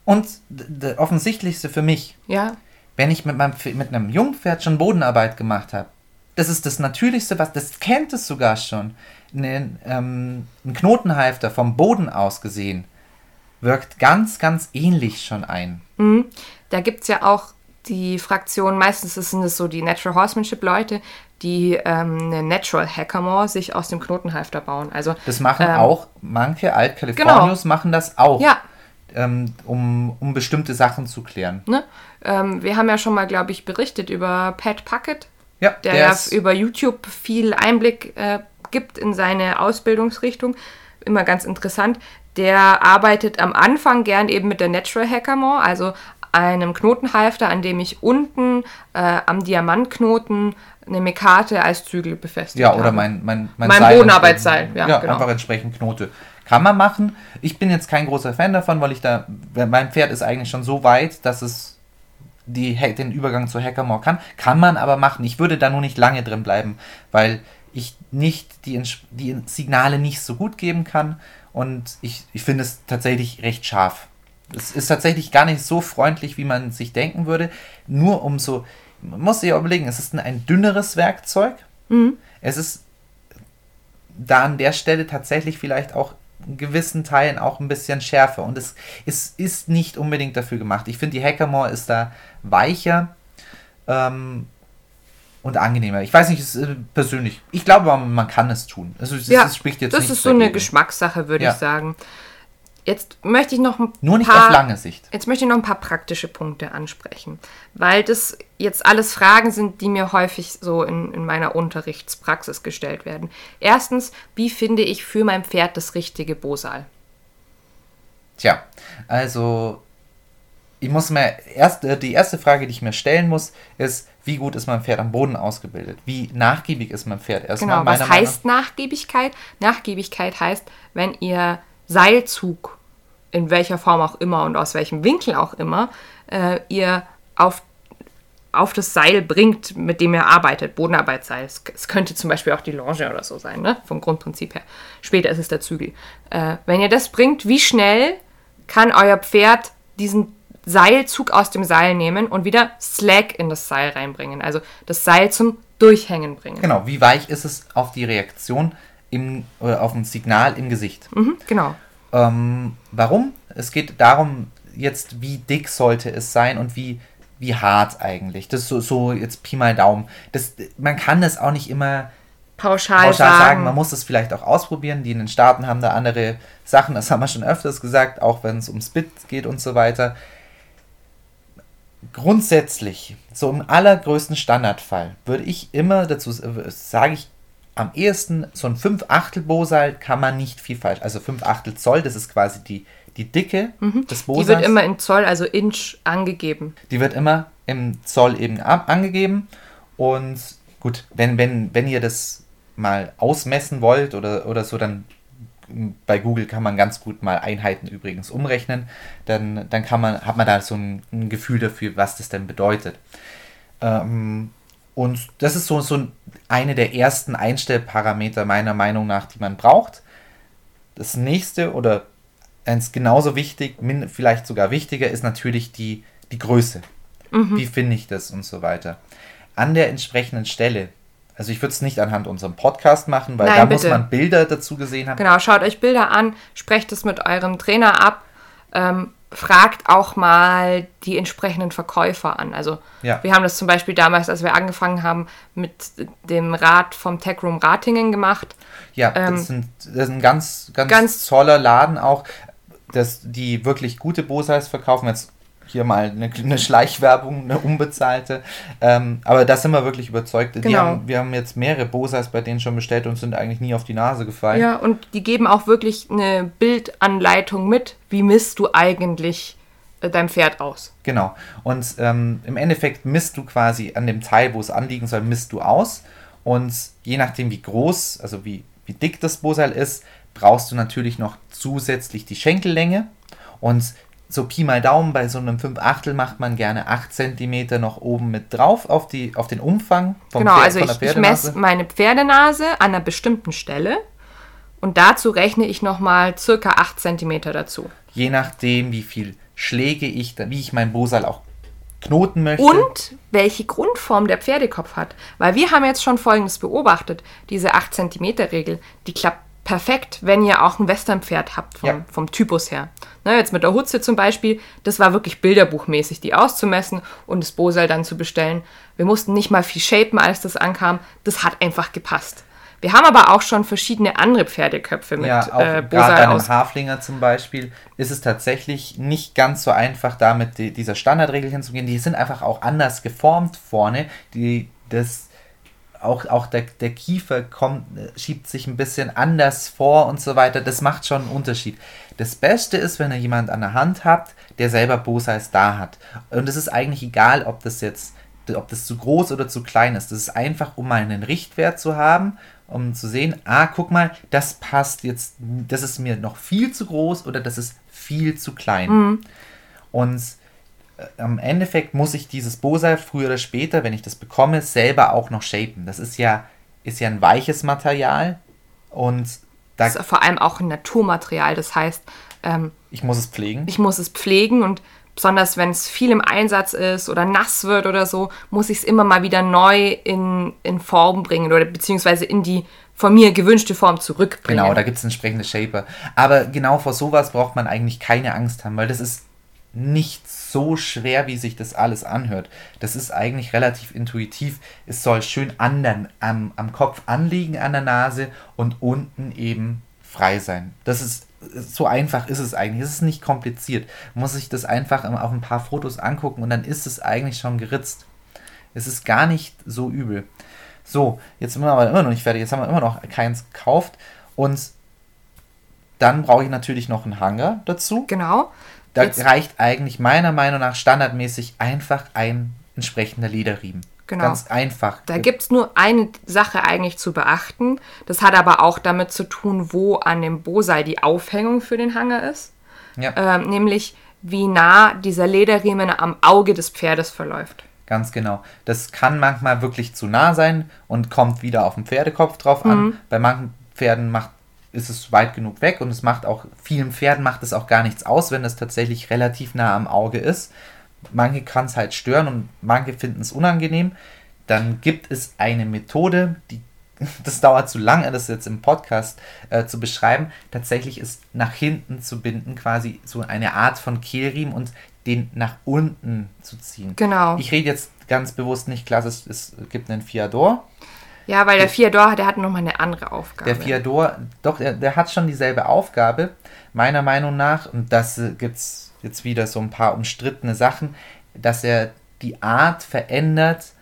Und d- der offensichtlichste für mich, Ja, wenn ich mit, meinem, mit einem Jungpferd schon Bodenarbeit gemacht habe, das ist das Natürlichste, was, das kennt es sogar schon. Ein, ähm, ein Knotenhalfter vom Boden aus gesehen wirkt ganz, ganz ähnlich schon ein. da gibt es ja auch die Fraktion, meistens sind es so die Natural Horsemanship Leute, die ähm, eine Natural Hackamore sich aus dem Knotenhalfter bauen. Also Das machen ähm, auch manche Alt-Californios machen das auch, Ja, ähm, um, um bestimmte Sachen zu klären. ne? Ähm, wir haben ja schon mal, glaube ich, berichtet über Pat Puckett, Ja, der, der ja über YouTube viel Einblick äh, gibt in seine Ausbildungsrichtung. Immer ganz interessant. Der arbeitet am Anfang gern eben mit der Natural Hackamore, also einem Knotenhalfter, an dem ich unten äh, am Diamantknoten eine Mekate als Zügel befestigt Ja, habe. oder mein, mein, mein, Mein Seil Bodenarbeitsseil, entsprechend- ja, genau. einfach entsprechend Knote. Kann man machen. Ich bin jetzt kein großer Fan davon, weil ich da, mein Pferd ist eigentlich schon so weit, dass es die, den Übergang zu Hackamore kann. Kann man aber machen. Ich würde da nur nicht lange drin bleiben, weil ich nicht die, die Signale nicht so gut geben kann und ich, ich finde es tatsächlich recht scharf. Es ist tatsächlich gar nicht so freundlich, wie man sich denken würde. Nur um so, man muss sich überlegen, es ist ein, ein dünneres Werkzeug. Es ist da an der Stelle tatsächlich vielleicht auch in gewissen Teilen auch ein bisschen schärfer. Und es, es ist nicht unbedingt dafür gemacht. Ich finde, die Hackamore ist da weicher ähm, und angenehmer. Ich weiß nicht, ist äh, persönlich. Ich glaube, man kann es tun. Also es, ja, es spricht jetzt das ist so eine dagegen. Geschmackssache, würde Ja. ich sagen. Jetzt möchte ich noch ein Nur nicht paar, auf lange Sicht. Jetzt möchte ich noch ein paar praktische Punkte ansprechen, weil das jetzt alles Fragen sind, die mir häufig so in, in meiner Unterrichtspraxis gestellt werden. Erstens, wie finde ich für mein Pferd das richtige Bosal? Tja, also ich muss mir erst äh, die erste Frage, die ich mir stellen muss, ist, wie gut ist mein Pferd am Boden ausgebildet? Wie nachgiebig ist mein Pferd? Erstmal Genau, was Meinung- heißt Nachgiebigkeit? Nachgiebigkeit heißt, wenn ihr Seilzug, in welcher Form auch immer und aus welchem Winkel auch immer, äh, ihr auf, auf das Seil bringt, mit dem ihr arbeitet, Bodenarbeitsseil. Es, es könnte zum Beispiel auch die Longe oder so sein, ne? vom Grundprinzip her. Später ist es der Zügel. Äh, wenn ihr das bringt, wie schnell kann euer Pferd diesen Seilzug aus dem Seil nehmen und wieder Slack in das Seil reinbringen. Also das Seil zum Durchhängen bringen. Genau, wie weich ist es auf die Reaktion, im, auf ein Signal im Gesicht? Mhm, genau. Ähm, warum? Es geht darum, jetzt, wie dick sollte es sein und wie, wie hart eigentlich. Das ist so, so jetzt Pi mal Daumen. Das, man kann das auch nicht immer Pauschal, pauschal sagen. sagen. Man muss es vielleicht auch ausprobieren. Die in den Staaten haben da andere Sachen, das haben wir schon öfters gesagt, auch wenn es um Spit geht und so weiter. Grundsätzlich, so im allergrößten Standardfall, würde ich immer dazu, äh, sage ich am ehesten, so ein 5 Achtel Bosal kann man nicht viel falsch. Also 5 Achtel Zoll, das ist quasi die, die Dicke des Bosals. Mhm. Die wird immer in Zoll, also Inch, angegeben. Die wird immer im Zoll eben ab, angegeben. Und gut, wenn, wenn, wenn ihr das mal ausmessen wollt oder, oder so, dann bei Google kann man ganz gut mal Einheiten übrigens umrechnen. Dann, dann kann man, hat man da so ein, ein Gefühl dafür, was das denn bedeutet. Ähm, und das ist so, so eine der ersten Einstellparameter meiner Meinung nach, die man braucht. Das nächste oder eins genauso wichtig, vielleicht sogar wichtiger, ist natürlich die, die Größe. Wie finde ich das und so weiter. An der entsprechenden Stelle, also ich würde es nicht anhand unserem Podcast machen, weil Nein, da muss bitte. man Bilder dazu gesehen haben. Genau, schaut euch Bilder an, sprecht es mit eurem Trainer ab, ähm, fragt auch mal die entsprechenden Verkäufer an. Also Ja. wir haben das zum Beispiel damals, als wir angefangen haben, mit dem Rad vom Tech Room Ratingen gemacht. Ja, Ähm, das, sind, das ist ein ganz, ganz, ganz- toller Laden auch, dass die wirklich gute Bosais verkaufen. Jetzt hier mal eine, eine Schleichwerbung, eine unbezahlte. Ähm, aber da sind wir wirklich überzeugt. Genau. haben, wir haben jetzt mehrere Bosais bei denen schon bestellt und sind eigentlich nie auf die Nase gefallen. Ja, und die geben auch wirklich eine Bildanleitung mit, wie misst du eigentlich äh, dein Pferd aus. Genau. Und ähm, im Endeffekt misst du quasi an dem Teil, wo es anliegen soll, misst du aus. Und je nachdem, wie groß, also wie, wie dick das Boseil ist, brauchst du natürlich noch zusätzlich die Schenkellänge. Und so Pi mal Daumen, bei so einem 5 Achtel macht man gerne 8 cm noch oben mit drauf auf, die, auf den Umfang vom genau, Pferd- also von der ich, ich Pferdenase. messe meine Pferdenase an einer bestimmten Stelle und dazu rechne ich nochmal circa 8 cm dazu. Je nachdem, wie viel Schläge ich, da- wie ich mein Boseil auch knoten möchte. Und welche Grundform der Pferdekopf hat. Weil wir haben jetzt schon Folgendes beobachtet. Diese 8 cm Regel, die klappt perfekt, wenn ihr auch ein Westernpferd habt vom, Ja. vom Typus her. Ne, jetzt mit der Hutze zum Beispiel, das war wirklich bilderbuchmäßig, die auszumessen und das Bosal dann zu bestellen. Wir mussten nicht mal viel shapen, als das ankam. Das hat einfach gepasst. Wir haben aber auch schon verschiedene andere Pferdeköpfe mit Ja, auch äh, gerade bei Bosal einem. Haflinger zum Beispiel ist es tatsächlich nicht ganz so einfach, damit die, dieser Standardregel hinzugehen. Die sind einfach auch anders geformt vorne. Die, das, auch, auch der, der Kiefer kommt, äh, schiebt sich ein bisschen anders vor und so weiter. Das macht schon einen Unterschied. Das Beste ist, wenn ihr jemand an der Hand habt, der selber Bosais da hat. Und es ist eigentlich egal, ob das jetzt ob das zu groß oder zu klein ist. Das ist einfach, um mal einen Richtwert zu haben, um zu sehen, ah, guck mal, das passt jetzt, das ist mir noch viel zu groß oder das ist viel zu klein. Und äh, am Endeffekt muss ich dieses Bosal früher oder später, wenn ich das bekomme, selber auch noch shapen. Das ist ja, ist ja ein weiches Material und da, Das ist vor allem auch ein Naturmaterial. Das heißt, ähm, ich muss es pflegen. ich muss es pflegen und besonders wenn es viel im Einsatz ist oder nass wird oder so, muss ich es immer mal wieder neu in, in Form bringen oder beziehungsweise in die von mir gewünschte Form zurückbringen. Genau, da gibt es entsprechende Shaper. Aber genau vor sowas braucht man eigentlich keine Angst haben, weil das ist nicht so schwer, wie sich das alles anhört. Das ist eigentlich relativ intuitiv. Es soll schön an der, am, am Kopf anliegen, an der Nase und unten eben frei sein. Das ist so einfach ist es eigentlich. Es ist nicht kompliziert. Man muss sich das einfach auf ein paar Fotos angucken und dann ist es eigentlich schon geritzt. Es ist gar nicht so übel. So, jetzt sind wir aber immer noch nicht fertig. Jetzt haben wir immer noch keins gekauft. Und dann brauche ich natürlich noch einen Hanger dazu. Genau. Da Jetzt- reicht eigentlich meiner Meinung nach standardmäßig einfach ein entsprechender Lederriemen. Genau. Ganz einfach. Da gibt es nur eine Sache eigentlich zu beachten. Das hat aber auch damit zu tun, wo an dem Bosal die Aufhängung für den Hanger ist. ja, Ähm, nämlich wie nah dieser Lederriemen am Auge des Pferdes verläuft. ganz genau. Das kann manchmal wirklich zu nah sein und kommt wieder auf den Pferdekopf drauf Mhm. an. Bei manchen Pferden macht ist es weit genug weg und es macht auch vielen Pferden macht es auch gar nichts aus, wenn es tatsächlich relativ nah am Auge ist. Manche kann es halt stören und manche finden es unangenehm. Dann gibt es eine Methode, die das dauert zu lange, das jetzt im Podcast äh, zu beschreiben. Tatsächlich ist nach hinten zu binden quasi so eine Art von Kehlriemen und den nach unten zu ziehen. Genau. Ich rede jetzt ganz bewusst nicht klassisch, es gibt einen Fiador. Ja, weil der Fiador, der hat nochmal eine andere Aufgabe. Der Fiador, doch, der, der hat schon dieselbe Aufgabe, meiner Meinung nach, und das äh, gibt es jetzt wieder so ein paar umstrittene Sachen, dass er die Art verändert,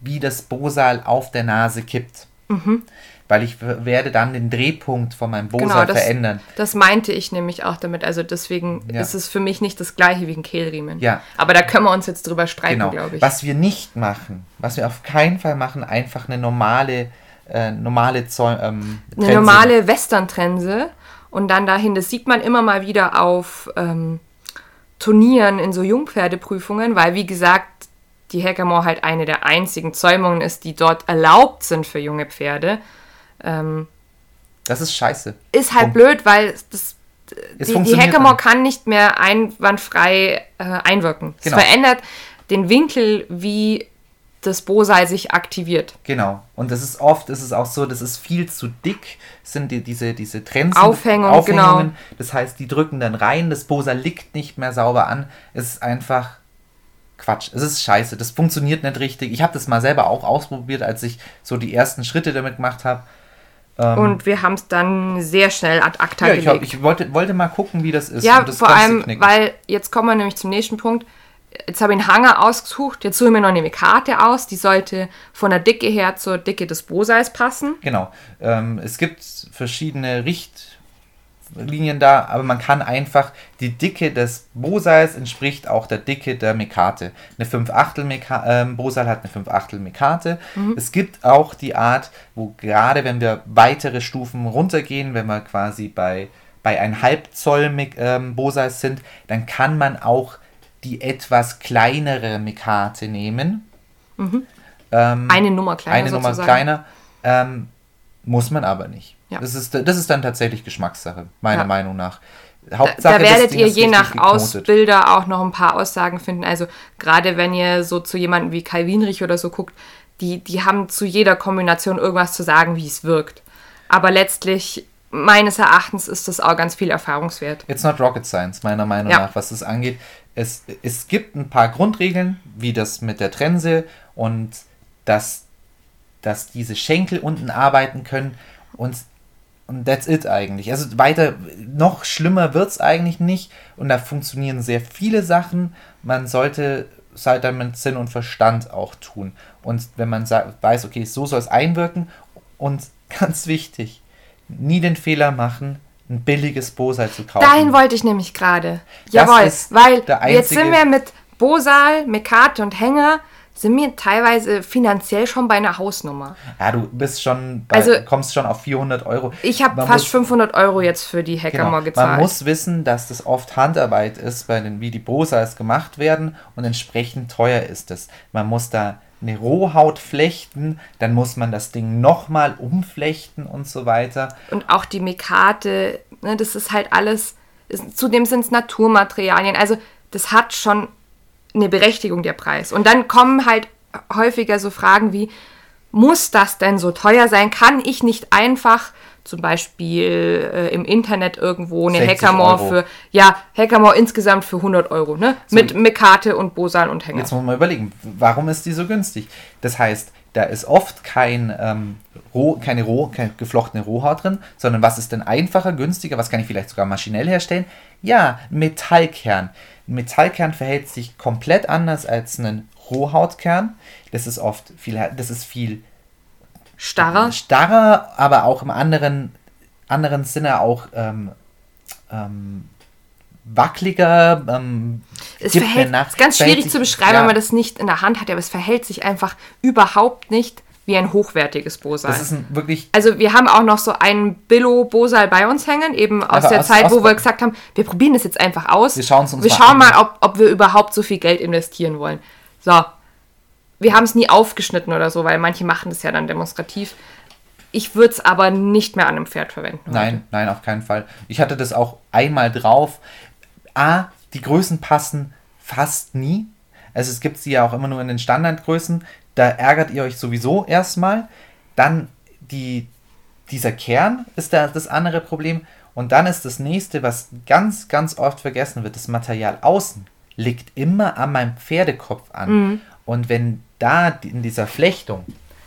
wie das Bosal auf der Nase kippt. Mhm. Weil ich werde dann den Drehpunkt von meinem Bosal Genau, das, verändern. das meinte ich nämlich auch damit. Also deswegen Ja. ist es für mich nicht das gleiche wie ein Kehlriemen. Ja. Aber da können wir uns jetzt drüber streiten, Genau. glaube ich. Was wir nicht machen, was wir auf keinen Fall machen, einfach eine normale, äh, normale Zoll, ähm, Eine normale Western-Trense und dann dahin, das sieht man immer mal wieder auf ähm, Turnieren in so Jungpferdeprüfungen, weil wie gesagt, die Hackamore halt eine der einzigen Zäumungen ist, die dort erlaubt sind für junge Pferde. Ähm, Das ist scheiße. ist halt Punkt. blöd, weil das, die, die Hackamore kann nicht mehr einwandfrei äh, einwirken. Genau. Es verändert den Winkel, wie das Bosal sich aktiviert. Genau. Und das ist oft, ist es auch so, das ist viel zu dick, sind die, diese, diese Trensen, Aufhängung, Aufhängungen. genau. Das heißt, die drücken dann rein, das Bosa liegt nicht mehr sauber an. Es ist einfach Quatsch. Es ist scheiße. Das funktioniert nicht richtig. Ich habe das mal selber auch ausprobiert, als ich so die ersten Schritte damit gemacht habe. Und wir haben es dann sehr schnell ad acta Ähm. Ja, ich, gelegt. hab, ich wollte, wollte mal gucken, wie das ist. Ja, das vor allem, knicken. weil jetzt kommen wir nämlich zum nächsten Punkt. Jetzt habe ich einen Hanger ausgesucht, jetzt suche ich mir noch eine Karte aus, die sollte von der Dicke her zur Dicke des Bosals passen. Genau. Ähm, es gibt verschiedene Richtlinien da, aber man kann einfach, die Dicke des Bosals entspricht auch der Dicke der Mekate. Eine 5 Achtel Meka ähm, Bosal hat eine 5 Achtel Mekate. Es gibt auch die Art, wo gerade wenn wir weitere Stufen runtergehen, wenn wir quasi bei, bei ein Halbzoll Mek- ähm, Bosals sind, dann kann man auch die etwas kleinere Mekate nehmen. Ähm, Eine Nummer kleiner eine Nummer sozusagen. kleiner. Ähm, muss man aber nicht. Ja. Das, ist, das ist dann tatsächlich Geschmackssache, meiner Ja. Meinung nach. Da, Hauptsache, da das werdet ihr je nach geknotet. Ausbilder auch noch ein paar Aussagen finden. Also gerade wenn ihr so zu jemandem wie Kai Wienrich oder so guckt, die, die haben zu jeder Kombination irgendwas zu sagen, wie es wirkt. Aber letztlich, meines Erachtens, ist das auch ganz viel Erfahrungswert. It's not rocket science, meiner Meinung Ja. nach, was das angeht. Es, es gibt ein paar Grundregeln, wie das mit der Trense und dass, dass diese Schenkel unten arbeiten können und, und that's it eigentlich. Also weiter, noch schlimmer wird es eigentlich nicht und da funktionieren sehr viele Sachen. Man sollte es halt dann mit Sinn und Verstand auch tun. Und wenn man weiß, okay, so soll es einwirken und ganz wichtig, nie den Fehler machen, ein billiges Bosal zu kaufen. Dahin wollte ich nämlich gerade. Jawohl, weil jetzt sind wir mit Bosal, Mekate und Hänger, sind wir teilweise finanziell schon bei einer Hausnummer. Ja, du bist schon, bei, Also- kommst schon auf 400 Euro. Ich habe fast muss- 500 Euro jetzt für die Genau. Hackamore gezahlt. Man muss wissen, dass das oft Handarbeit ist, bei den, wie die Bosals gemacht werden und entsprechend teuer ist es. Man muss da eine Rohhaut flechten, dann muss man das Ding nochmal umflechten und so weiter. und auch die Mekate, ne, das ist halt alles, ist, zudem sind es Naturmaterialien, also das hat schon eine Berechtigung, der Preis. Und dann kommen halt häufiger so Fragen wie, muss das denn so teuer sein? Kann ich nicht einfach zum Beispiel äh, im Internet irgendwo eine 60 Hackamore Euro. für, ja, Hackamore insgesamt für 100 Euro, ne? Mit Mekate und Bosal und Hänger. Jetzt muss man überlegen, warum ist die so günstig? Das heißt, da ist oft kein, ähm, roh, keine, roh, keine geflochtene Rohhaut drin, sondern was ist denn einfacher, günstiger, was kann ich vielleicht sogar maschinell herstellen? Ja, Metallkern. Metallkern verhält sich komplett anders als ein Rohhautkern. Das ist oft viel, das ist viel Starrer. starrer, aber auch im anderen, anderen Sinne auch ähm, ähm, wackeliger. Ähm, Es verhält, nach- ist ganz schwierig sich- zu beschreiben, ja. wenn man das nicht in der Hand hat, aber es verhält sich einfach überhaupt nicht wie ein hochwertiges Bosal. Das ist ein wirklich Also wir haben auch noch so einen Billo-Bosal bei uns hängen, eben aus der aus- Zeit, aus- wo wir gesagt haben, wir probieren das jetzt einfach aus. Wir schauen's uns Wir mal schauen an. mal, ob, ob wir überhaupt so viel Geld investieren wollen. So. Wir haben es nie aufgeschnitten oder so, weil manche machen das ja dann demonstrativ. Ich würde es aber nicht mehr an einem Pferd verwenden. heute. Nein, nein, auf keinen Fall. Ich hatte das auch einmal drauf. A, die Größen passen fast nie. Also es gibt sie ja auch immer nur in den Standardgrößen. Da ärgert ihr euch sowieso erstmal. Dann die, dieser Kern ist da das andere Problem. Und dann ist das nächste, was ganz, ganz oft vergessen wird, das Material außen liegt immer an meinem Pferdekopf an. Und wenn da in dieser Flechtung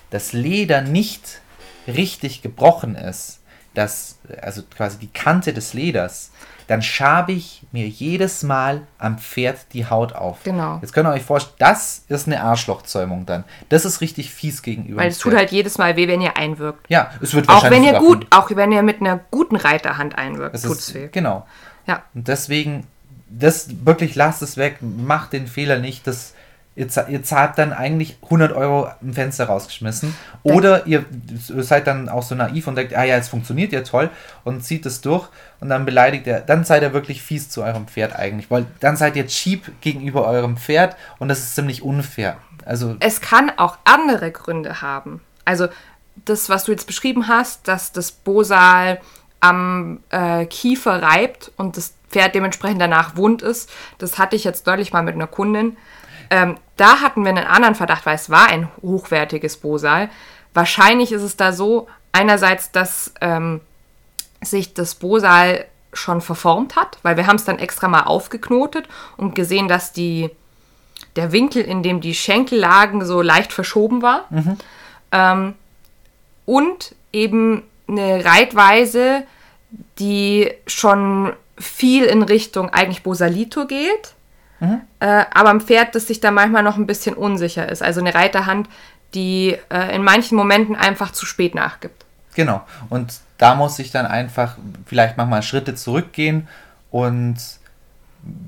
das Leder nicht richtig gebrochen ist, das, also quasi die Kante des Leders, dann schabe ich mir jedes Mal am Pferd die Haut auf. Genau. Jetzt könnt ihr euch vorstellen, das ist eine Arschlochzäumung dann. Das ist richtig fies gegenüber. Weil es tut halt jedes Mal weh, wenn ihr einwirkt. Ja, es wird Auch wahrscheinlich wenn ihr gut, auch wenn ihr mit einer guten Reiterhand einwirkt, Es tut's ist, weh. Genau. Ja. Und deswegen, das wirklich lasst es weg, macht den Fehler nicht, das ihr, ihr zahlt dann eigentlich 100 Euro im Fenster rausgeschmissen. Oder ihr seid dann auch so naiv und denkt, ah ja, es funktioniert ja toll und zieht es durch und dann beleidigt er, dann seid ihr wirklich fies zu eurem Pferd eigentlich, weil dann seid ihr cheap gegenüber eurem Pferd und das ist ziemlich unfair. Also Es kann auch andere Gründe haben. Also das, was du jetzt beschrieben hast, dass das Bosal am äh, Kiefer reibt und das Pferd dementsprechend danach wund ist, das hatte ich jetzt deutlich mal mit einer Kundin. Ähm, da hatten wir einen anderen Verdacht, weil es war ein hochwertiges Bosal. Wahrscheinlich ist es da so, einerseits, dass ähm, sich das Bosal schon verformt hat, weil wir haben es dann extra mal aufgeknotet und gesehen, dass die, der Winkel, in dem die Schenkel lagen, so leicht verschoben war. Ähm, und eben eine Reitweise, die schon viel in Richtung eigentlich Bosalito geht, äh, aber ein Pferd, das sich da manchmal noch ein bisschen unsicher ist. Also eine Reiterhand, die äh, in manchen Momenten einfach zu spät nachgibt. Genau. Und da muss ich dann einfach vielleicht manchmal Schritte zurückgehen und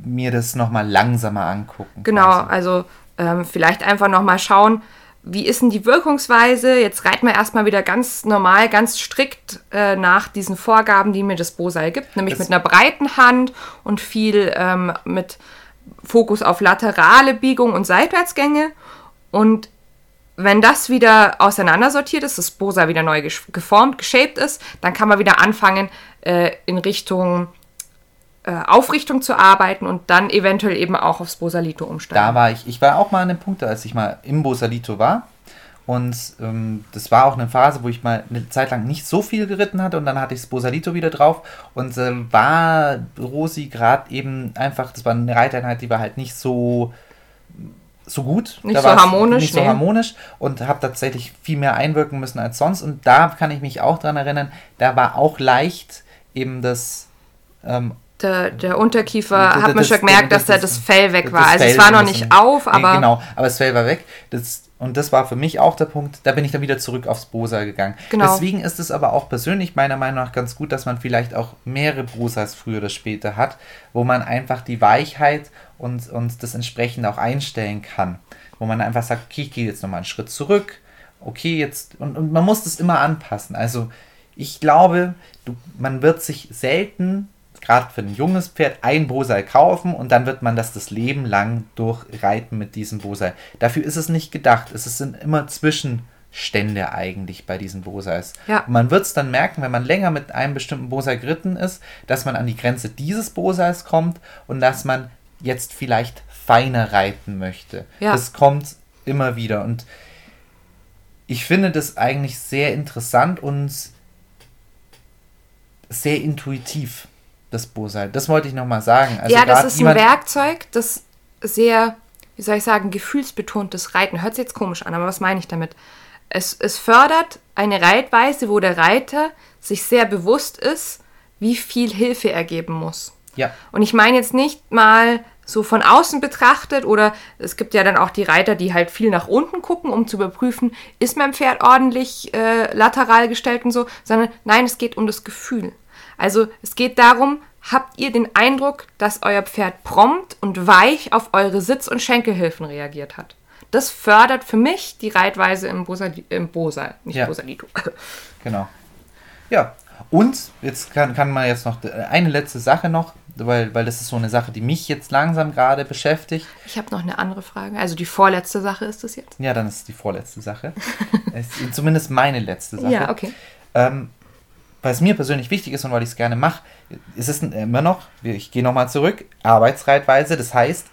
mir das nochmal langsamer angucken. Genau, quasi. also ähm, vielleicht einfach nochmal schauen, wie ist denn die Wirkungsweise? Jetzt reiten wir erstmal wieder ganz normal, ganz strikt äh, nach diesen Vorgaben, die mir das Bosal gibt, nämlich Das- mit einer breiten Hand und viel ähm, mit Fokus auf laterale Biegung und Seitwärtsgänge. Und wenn das wieder auseinandersortiert ist, das Bosal wieder neu geformt, geshaped ist, dann kann man wieder anfangen, äh, in Richtung äh, Aufrichtung zu arbeiten und dann eventuell eben auch aufs Bosalito umsteigen. Da war ich, ich war auch mal an dem Punkt, als ich mal im Bosalito war. Und ähm, das war auch eine Phase, wo ich mal eine Zeit lang nicht so viel geritten hatte und dann hatte ich das Bosalito wieder drauf und ähm, war Rosi gerade eben einfach, das war eine Reiteinheit, die war halt nicht so so gut. Nicht so harmonisch, Nicht so nee. harmonisch und habe tatsächlich viel mehr einwirken müssen als sonst. Und da kann ich mich auch dran erinnern, da war auch leicht eben das ähm, Der, der Unterkiefer Das- hat man schon gemerkt, das- dass da das- Fell weg war. Also es Fell war noch nicht auf, Nee, aber Genau, aber das Fell war weg. Das, und das war für mich auch der Punkt, da bin ich dann wieder zurück aufs Bosa gegangen. Genau. Deswegen ist es aber auch persönlich meiner Meinung nach ganz gut, dass man vielleicht auch mehrere Bosas früher oder später hat, wo man einfach die Weichheit und, und das entsprechend auch einstellen kann. Wo man einfach sagt, okay, ich gehe jetzt nochmal einen Schritt zurück, okay, jetzt, und, und man muss das immer anpassen. Also ich glaube, du, man wird sich selten, gerade für ein junges Pferd, ein Bosal kaufen und dann wird man das das Leben lang durchreiten mit diesem Bosal. Dafür ist es nicht gedacht. Es sind immer Zwischenstände eigentlich bei diesen Bosals. Ja. Und man wird es dann merken, wenn man länger mit einem bestimmten Bosal geritten ist, dass man an die Grenze dieses Bosals kommt und dass man jetzt vielleicht feiner reiten möchte. Ja. Das kommt immer wieder und ich finde das eigentlich sehr interessant und sehr intuitiv, das Bosal. Das wollte ich nochmal sagen. Also ja, das ist ein Werkzeug, das sehr, wie soll ich sagen, gefühlsbetontes Reiten. Hört sich jetzt komisch an, aber was meine ich damit? Es, es fördert eine Reitweise, wo der Reiter sich sehr bewusst ist, wie viel Hilfe er geben muss. Ja, Und ich meine jetzt nicht mal so von außen betrachtet oder es gibt ja dann auch die Reiter, die halt viel nach unten gucken, um zu überprüfen, ist mein Pferd ordentlich äh, lateral gestellt und so, sondern nein, es geht um das Gefühl. Also es geht darum, habt ihr den Eindruck, dass euer Pferd prompt und weich auf eure Sitz- und Schenkelhilfen reagiert hat. Das fördert für mich die Reitweise im, Bosali im Bosal, nicht Ja. Bosalito. genau. Ja, Und jetzt kann, kann man jetzt noch eine letzte Sache noch, weil, weil das ist so eine Sache, die mich jetzt langsam gerade beschäftigt. Ich habe noch eine andere Frage. Also die vorletzte Sache ist das jetzt? Ja, dann ist es die vorletzte Sache. zumindest meine letzte Sache. Ja, okay. Ähm, es mir persönlich wichtig ist und weil ich es gerne mache, ist es immer noch, ich gehe nochmal zurück, Arbeitsreitweise. Das heißt,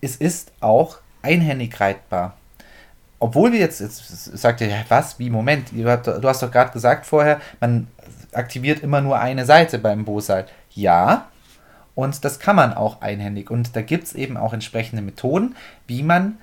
es ist auch einhändig reitbar. Obwohl wir jetzt, jetzt sagt ihr, was, wie, Moment, du hast doch gerade gesagt vorher, man aktiviert immer nur eine Seite beim Bosal. Ja, und das kann man auch einhändig. Und da gibt es eben auch entsprechende Methoden, wie man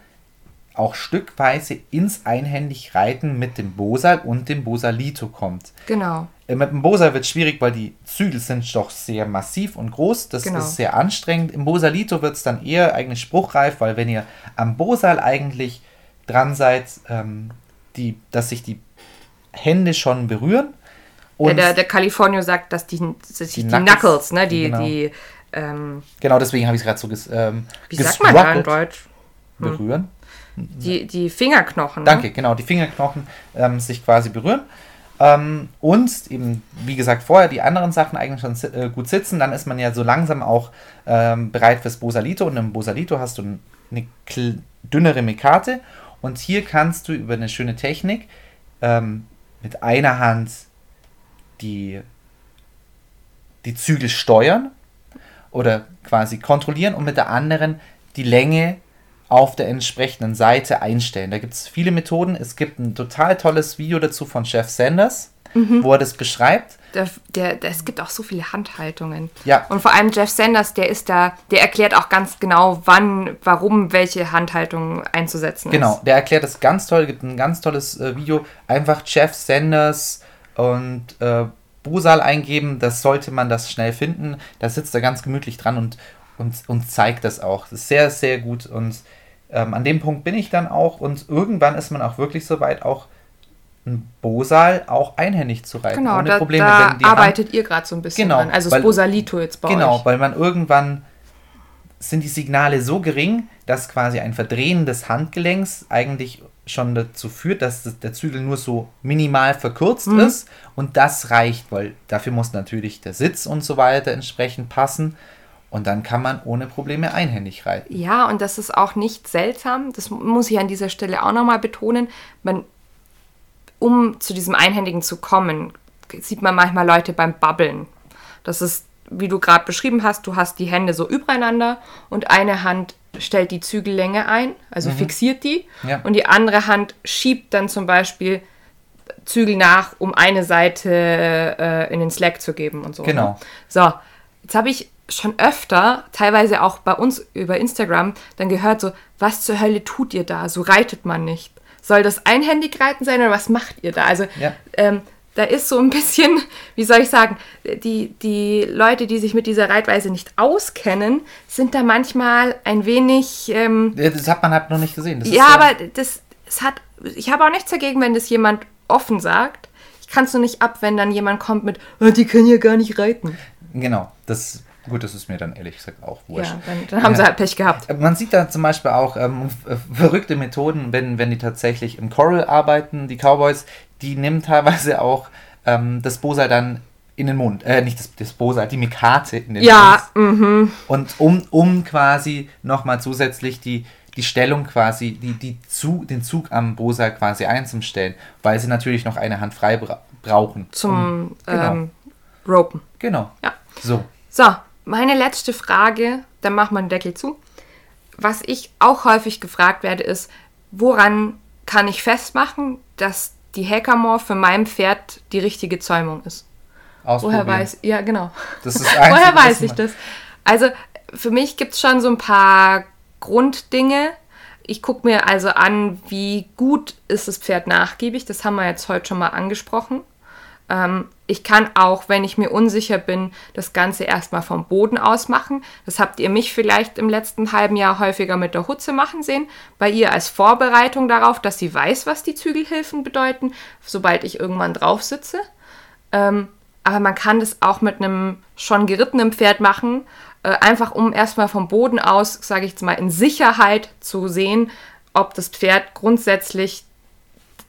auch stückweise ins einhändig Reiten mit dem Bosal und dem Bosalito kommt. Genau. Äh, mit dem Bosal wird es schwierig, weil die Zügel sind doch sehr massiv und groß. Das genau. ist sehr anstrengend. Im Bosalito wird es dann eher eigentlich spruchreif, weil wenn ihr am Bosal eigentlich dran seid, ähm, die, dass sich die Hände schon berühren. Und der, der, der Californio sagt, dass die, dass die, die Knuckles, Knuckles, ne, die, genau. die ähm, genau deswegen habe ich es gerade so ges, ähm, Wie sagt man da in Deutsch? Hm. Berühren. Die, die Fingerknochen. Ne? Danke, genau, die Fingerknochen ähm, sich quasi berühren. Ähm, und eben, wie gesagt, vorher die anderen Sachen eigentlich schon äh, gut sitzen, dann ist man ja so langsam auch ähm, bereit fürs Bosalito. Und im Bosalito hast du eine dünnere Mekate. Und hier kannst du über eine schöne Technik ähm, mit einer Hand die, die Zügel steuern oder quasi kontrollieren und mit der anderen die Länge auf der entsprechenden Seite einstellen. Da gibt es viele Methoden. Es gibt ein total tolles Video dazu von Chef Sanders, mhm. wo er das beschreibt. Der, der, der, es gibt auch so viele Handhaltungen. Ja. Und vor allem Jeff Sanders, der ist da, der erklärt auch ganz genau, wann, warum welche Handhaltung einzusetzen genau, ist. Genau, der erklärt das ganz toll, gibt ein ganz tolles äh, Video. Einfach Jeff Sanders und äh, Busal eingeben, das sollte man das schnell finden. Da sitzt er ganz gemütlich dran und, und, und zeigt das auch. Das ist sehr, sehr gut und ähm, an dem Punkt bin ich dann auch und irgendwann ist man auch wirklich so weit, auch ein Bosal auch einhändig zu reiten. Genau, ohne da, Probleme. da arbeitet Hand, ihr gerade so ein bisschen genau, dran. Also das Bosalito jetzt bei Genau, euch. weil man irgendwann sind die Signale so gering, dass quasi ein Verdrehen des Handgelenks eigentlich schon dazu führt, dass der Zügel nur so minimal verkürzt mhm. ist und das reicht, weil dafür muss natürlich der Sitz und so weiter entsprechend passen. Und dann kann man ohne Probleme einhändig reiten. Ja, und das ist auch nicht seltsam. Das muss ich an dieser Stelle auch nochmal betonen. Man, um zu diesem Einhändigen zu kommen, sieht man manchmal Leute beim Babbeln. Das ist, wie du gerade beschrieben hast, du hast die Hände so übereinander und eine Hand stellt die Zügellänge ein, also mhm. fixiert die, ja. und die andere Hand schiebt dann zum Beispiel Zügel nach, um eine Seite äh, in den Slack zu geben und so. Ne? Genau. So, jetzt habe ich schon öfter, teilweise auch bei uns über Instagram, dann gehört so, was zur Hölle tut ihr da? So reitet man nicht. Soll das einhändig reiten sein oder was macht ihr da? Also ja. ähm, da ist so ein bisschen, wie soll ich sagen, die, die Leute, die sich mit dieser Reitweise nicht auskennen, sind da manchmal ein wenig. Ähm, das hat man halt noch nicht gesehen. Das ja, aber das, das hat. Ich habe auch nichts dagegen, wenn das jemand offen sagt. Ich kann es nur nicht ab, wenn dann jemand kommt mit, oh, die können ja gar nicht reiten. Genau, das Gut, das ist mir dann ehrlich gesagt auch wurscht. Ja, dann, dann haben ja. sie halt Pech gehabt. Man sieht da zum Beispiel auch ähm, verrückte Methoden, wenn, wenn die tatsächlich im Coral arbeiten, die Cowboys, die nehmen teilweise auch ähm, das Bosa dann in den Mund, äh, nicht das, das Bosa, die Mikate in den ja, Mund. Ja, mhm. Und um, um quasi nochmal zusätzlich die, die Stellung quasi, die, die zu, den Zug am Bosa quasi einzustellen, weil sie natürlich noch eine Hand frei bra brauchen. Zum um, genau. ähm, Ropen. Genau. Ja. So. So, meine letzte Frage, dann machen wir den Deckel zu. Was ich auch häufig gefragt werde, ist, woran kann ich festmachen, dass die Hackamore für mein Pferd die richtige Zäumung ist? Woher weiß Ja, genau. Das ist Woher weiß ich das? Also für mich gibt es schon so ein paar Grunddinge. Ich gucke mir also an, wie gut ist das Pferd nachgiebig. Das haben wir jetzt heute schon mal angesprochen. Ähm, ich kann auch, wenn ich mir unsicher bin, das Ganze erstmal vom Boden aus machen. Das habt ihr mich vielleicht im letzten halben Jahr häufiger mit der Hutze machen sehen. Bei ihr als Vorbereitung darauf, dass sie weiß, was die Zügelhilfen bedeuten, sobald ich irgendwann drauf sitze. Ähm, aber man kann das auch mit einem schon gerittenen Pferd machen, äh, einfach um erstmal vom Boden aus, sage ich jetzt mal, in Sicherheit zu sehen, ob das Pferd grundsätzlich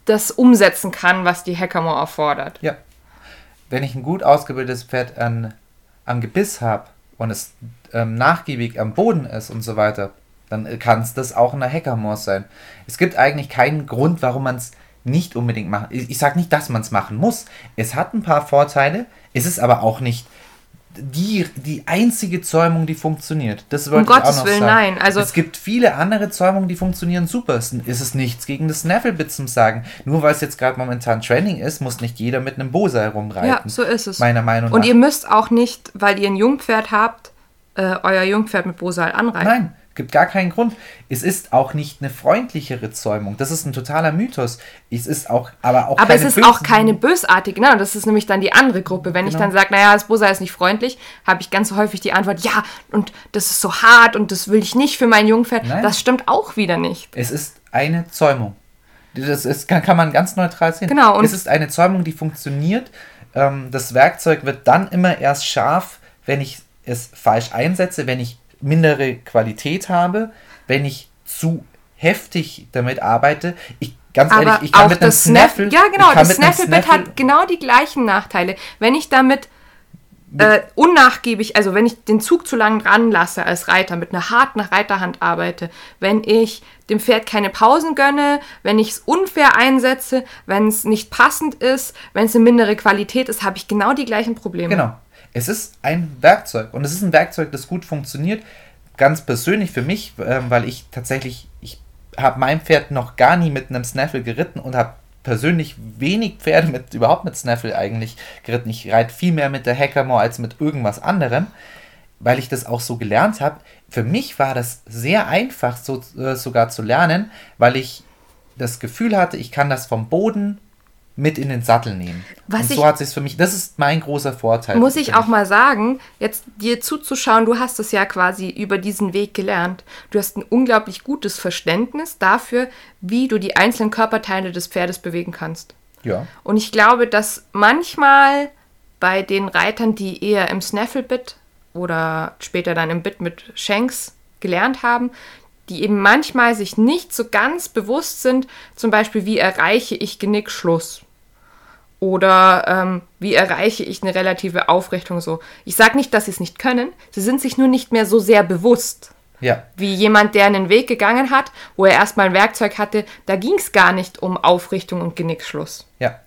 das umsetzen kann, was die Hackamore erfordert. Ja, wenn ich ein gut ausgebildetes Pferd an, am Gebiss habe und es ähm, nachgiebig am Boden ist und so weiter, dann kann es das auch in der Hackermore sein. Es gibt eigentlich keinen Grund, warum man es nicht unbedingt machen. Ich, ich sage nicht, dass man es machen muss. Es hat ein paar Vorteile, es ist aber auch nicht die, die einzige Zäumung, die funktioniert. Das wollte um ich Gottes auch noch Willen, sagen. nein. Also es gibt viele andere Zäumungen, die funktionieren super. Es ist es nichts gegen das Snafflebit zum Sagen. Nur weil es jetzt gerade momentan Training ist, muss nicht jeder mit einem Bose herumreiten. Ja, so ist es. Meiner Meinung nach. Und ihr müsst auch nicht, weil ihr ein Jungpferd habt, äh, euer Jungpferd mit Bosal anreiten. Nein, Gibt gar keinen Grund. Es ist auch nicht eine freundlichere Zäumung. Das ist ein totaler Mythos. Es ist auch, aber auch Aber es ist auch keine bösartige. Genau, das ist nämlich dann die andere Gruppe. Wenn genau. ich dann sage, naja, das Bosa ist nicht freundlich, habe ich ganz häufig die Antwort, ja, und das ist so hart und das will ich nicht für mein Jungpferd. Nein. Das stimmt auch wieder nicht. Es ist eine Zäumung. Das ist, kann, kann man ganz neutral sehen. Genau. Und es ist eine Zäumung, die funktioniert. Ähm, das Werkzeug wird dann immer erst scharf, wenn ich es falsch einsetze, wenn ich mindere Qualität habe, wenn ich zu heftig damit arbeite. Ich ganz Aber ehrlich, ich kann mit einem Snaffle, ja genau, das Snaffle-Bit hat genau die gleichen Nachteile. Wenn ich damit äh, unnachgiebig, also wenn ich den Zug zu lang dran lasse als Reiter, mit einer harten Reiterhand arbeite, wenn ich dem Pferd keine Pausen gönne, wenn ich es unfair einsetze, wenn es nicht passend ist, wenn es eine mindere Qualität ist, habe ich genau die gleichen Probleme. Genau. Es ist ein Werkzeug und es ist ein Werkzeug, das gut funktioniert. Ganz persönlich für mich, äh, weil ich tatsächlich, ich habe mein Pferd noch gar nie mit einem Snaffle geritten und habe persönlich wenig Pferde mit überhaupt mit Snaffle eigentlich geritten. Ich reite viel mehr mit der Hackermore als mit irgendwas anderem, weil ich das auch so gelernt habe. Für mich war das sehr einfach so, äh, sogar zu lernen, weil ich das Gefühl hatte, ich kann das vom Boden mit in den Sattel nehmen. Was und so hat sich für mich, das ist mein großer Vorteil. Muss ich auch mal sagen, jetzt dir zuzuschauen, du hast es ja quasi über diesen Weg gelernt. Du hast ein unglaublich gutes Verständnis dafür, wie du die einzelnen Körperteile des Pferdes bewegen kannst. Ja. Und ich glaube, dass manchmal bei den Reitern, die eher im Snaffle-Bit oder später dann im Bit mit Shanks gelernt haben, die eben manchmal sich nicht so ganz bewusst sind, zum Beispiel, wie erreiche ich Genickschluss? Oder ähm, wie erreiche ich eine relative Aufrichtung so? Ich sage nicht, dass sie es nicht können, sie sind sich nur nicht mehr so sehr bewusst. Ja. Wie jemand, der einen Weg gegangen hat, wo er erstmal ein Werkzeug hatte, da ging es gar nicht um Aufrichtung und Genickschluss. Ja.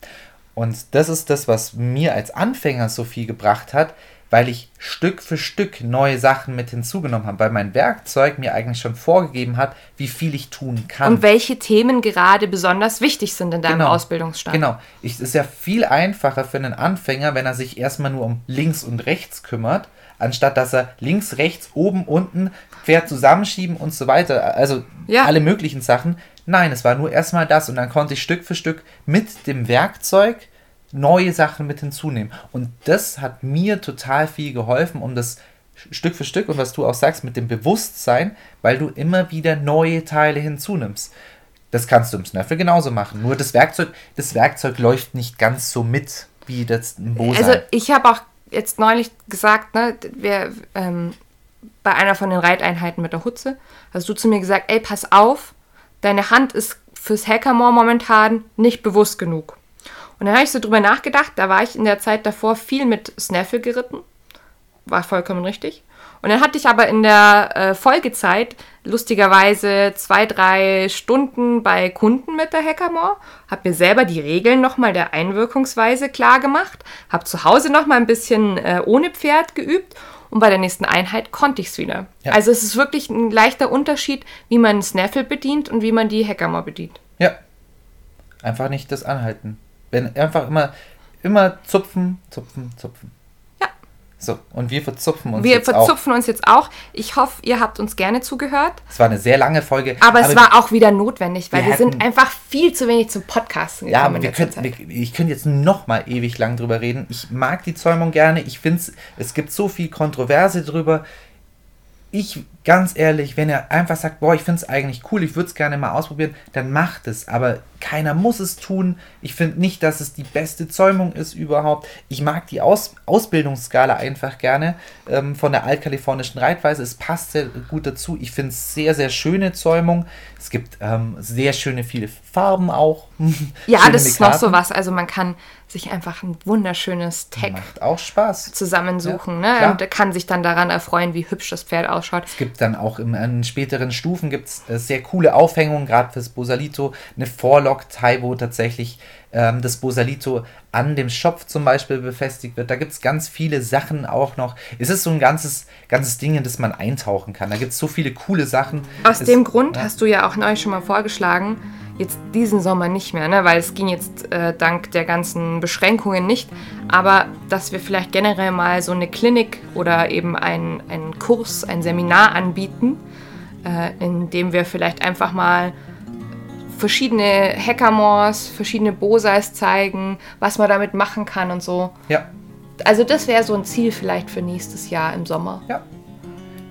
Und das ist das, was mir als Anfänger so viel gebracht hat, weil ich Stück für Stück neue Sachen mit hinzugenommen habe, weil mein Werkzeug mir eigentlich schon vorgegeben hat, wie viel ich tun kann. Und welche Themen gerade besonders wichtig sind in deinem genau, Ausbildungsstand. Genau. es ist ja viel einfacher für einen Anfänger, wenn er sich erstmal nur um links und rechts kümmert, anstatt dass er links, rechts, oben, unten, Pferd zusammenschieben und so weiter, also ja. alle möglichen Sachen. Nein, es war nur erstmal das und dann konnte ich Stück für Stück mit dem Werkzeug neue Sachen mit hinzunehmen. Und das hat mir total viel geholfen, um das Stück für Stück und was du auch sagst mit dem Bewusstsein, weil du immer wieder neue Teile hinzunimmst. Das kannst du im Snaffle genauso machen. Nur das Werkzeug, das Werkzeug läuft nicht ganz so mit wie das Bose. Also ich habe auch jetzt neulich gesagt, ne, wir, ähm, bei einer von den Reiteinheiten mit der Hutze, hast du zu mir gesagt, ey, pass auf, deine Hand ist fürs Hackermore momentan nicht bewusst genug. Und dann habe ich so drüber nachgedacht, da war ich in der Zeit davor viel mit Snaffle geritten. War vollkommen richtig. Und dann hatte ich aber in der äh, Folgezeit lustigerweise zwei, drei Stunden bei Kunden mit der Hackermore, habe mir selber die Regeln nochmal der Einwirkungsweise klar gemacht, habe zu Hause nochmal ein bisschen äh, ohne Pferd geübt und bei der nächsten Einheit konnte ich es wieder. Ja. Also es ist wirklich ein leichter Unterschied, wie man Snaffle bedient und wie man die Hackermore bedient. Ja. Einfach nicht das Anhalten. Wenn einfach immer, immer zupfen, zupfen, zupfen. Ja. So, und wir verzupfen uns wir jetzt auch. Wir verzupfen uns jetzt auch. Ich hoffe, ihr habt uns gerne zugehört. Es war eine sehr lange Folge. Aber, aber es war auch wieder notwendig, weil wir, wir sind einfach viel zu wenig zum Podcasten gekommen. Ja, aber wir können, wir, ich könnte jetzt noch mal ewig lang drüber reden. Ich mag die Zäumung gerne. Ich finde, es gibt so viel Kontroverse drüber. Ich ganz ehrlich, wenn ihr einfach sagt, boah, ich finde es eigentlich cool, ich würde es gerne mal ausprobieren, dann macht es. Aber keiner muss es tun. Ich finde nicht, dass es die beste Zäumung ist überhaupt. Ich mag die Aus Ausbildungsskala einfach gerne ähm, von der altkalifornischen Reitweise. Es passt sehr gut dazu. Ich finde es sehr, sehr schöne Zäumung. Es gibt ähm, sehr schöne viele Farben auch. ja, das ist noch so was. Also man kann sich einfach ein wunderschönes Tag Macht auch Spaß. zusammensuchen. Ja, ne? Und kann sich dann daran erfreuen, wie hübsch das Pferd ausschaut. Es gibt dann auch im, in späteren Stufen gibt's, äh, sehr coole Aufhängungen, gerade fürs Bosalito. Eine Vorlock-Tie, wo tatsächlich ähm, das Bosalito an dem Schopf zum Beispiel befestigt wird. Da gibt es ganz viele Sachen auch noch. Es ist so ein ganzes, ganzes Ding, in das man eintauchen kann. Da gibt es so viele coole Sachen. Aus es, dem Grund ja. hast du ja auch neu schon mal vorgeschlagen, jetzt diesen Sommer nicht mehr, ne? weil es ging jetzt äh, dank der ganzen Beschränkungen nicht, aber dass wir vielleicht generell mal so eine Klinik oder eben einen Kurs, ein Seminar anbieten, äh, in dem wir vielleicht einfach mal verschiedene Hackamores, verschiedene Bosais zeigen, was man damit machen kann und so. Ja. Also das wäre so ein Ziel vielleicht für nächstes Jahr im Sommer. Ja.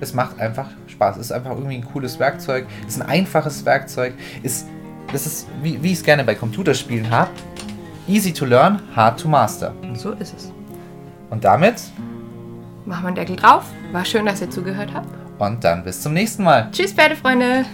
Es macht einfach Spaß. Es ist einfach irgendwie ein cooles Werkzeug. Es ist ein einfaches Werkzeug. Ist, das ist, wie, wie ich es gerne bei Computerspielen habe. Easy to learn, hard to master. So ist es. Und damit machen wir einen Deckel drauf. War schön, dass ihr zugehört habt. Und dann bis zum nächsten Mal. Tschüss, Pferdefreunde.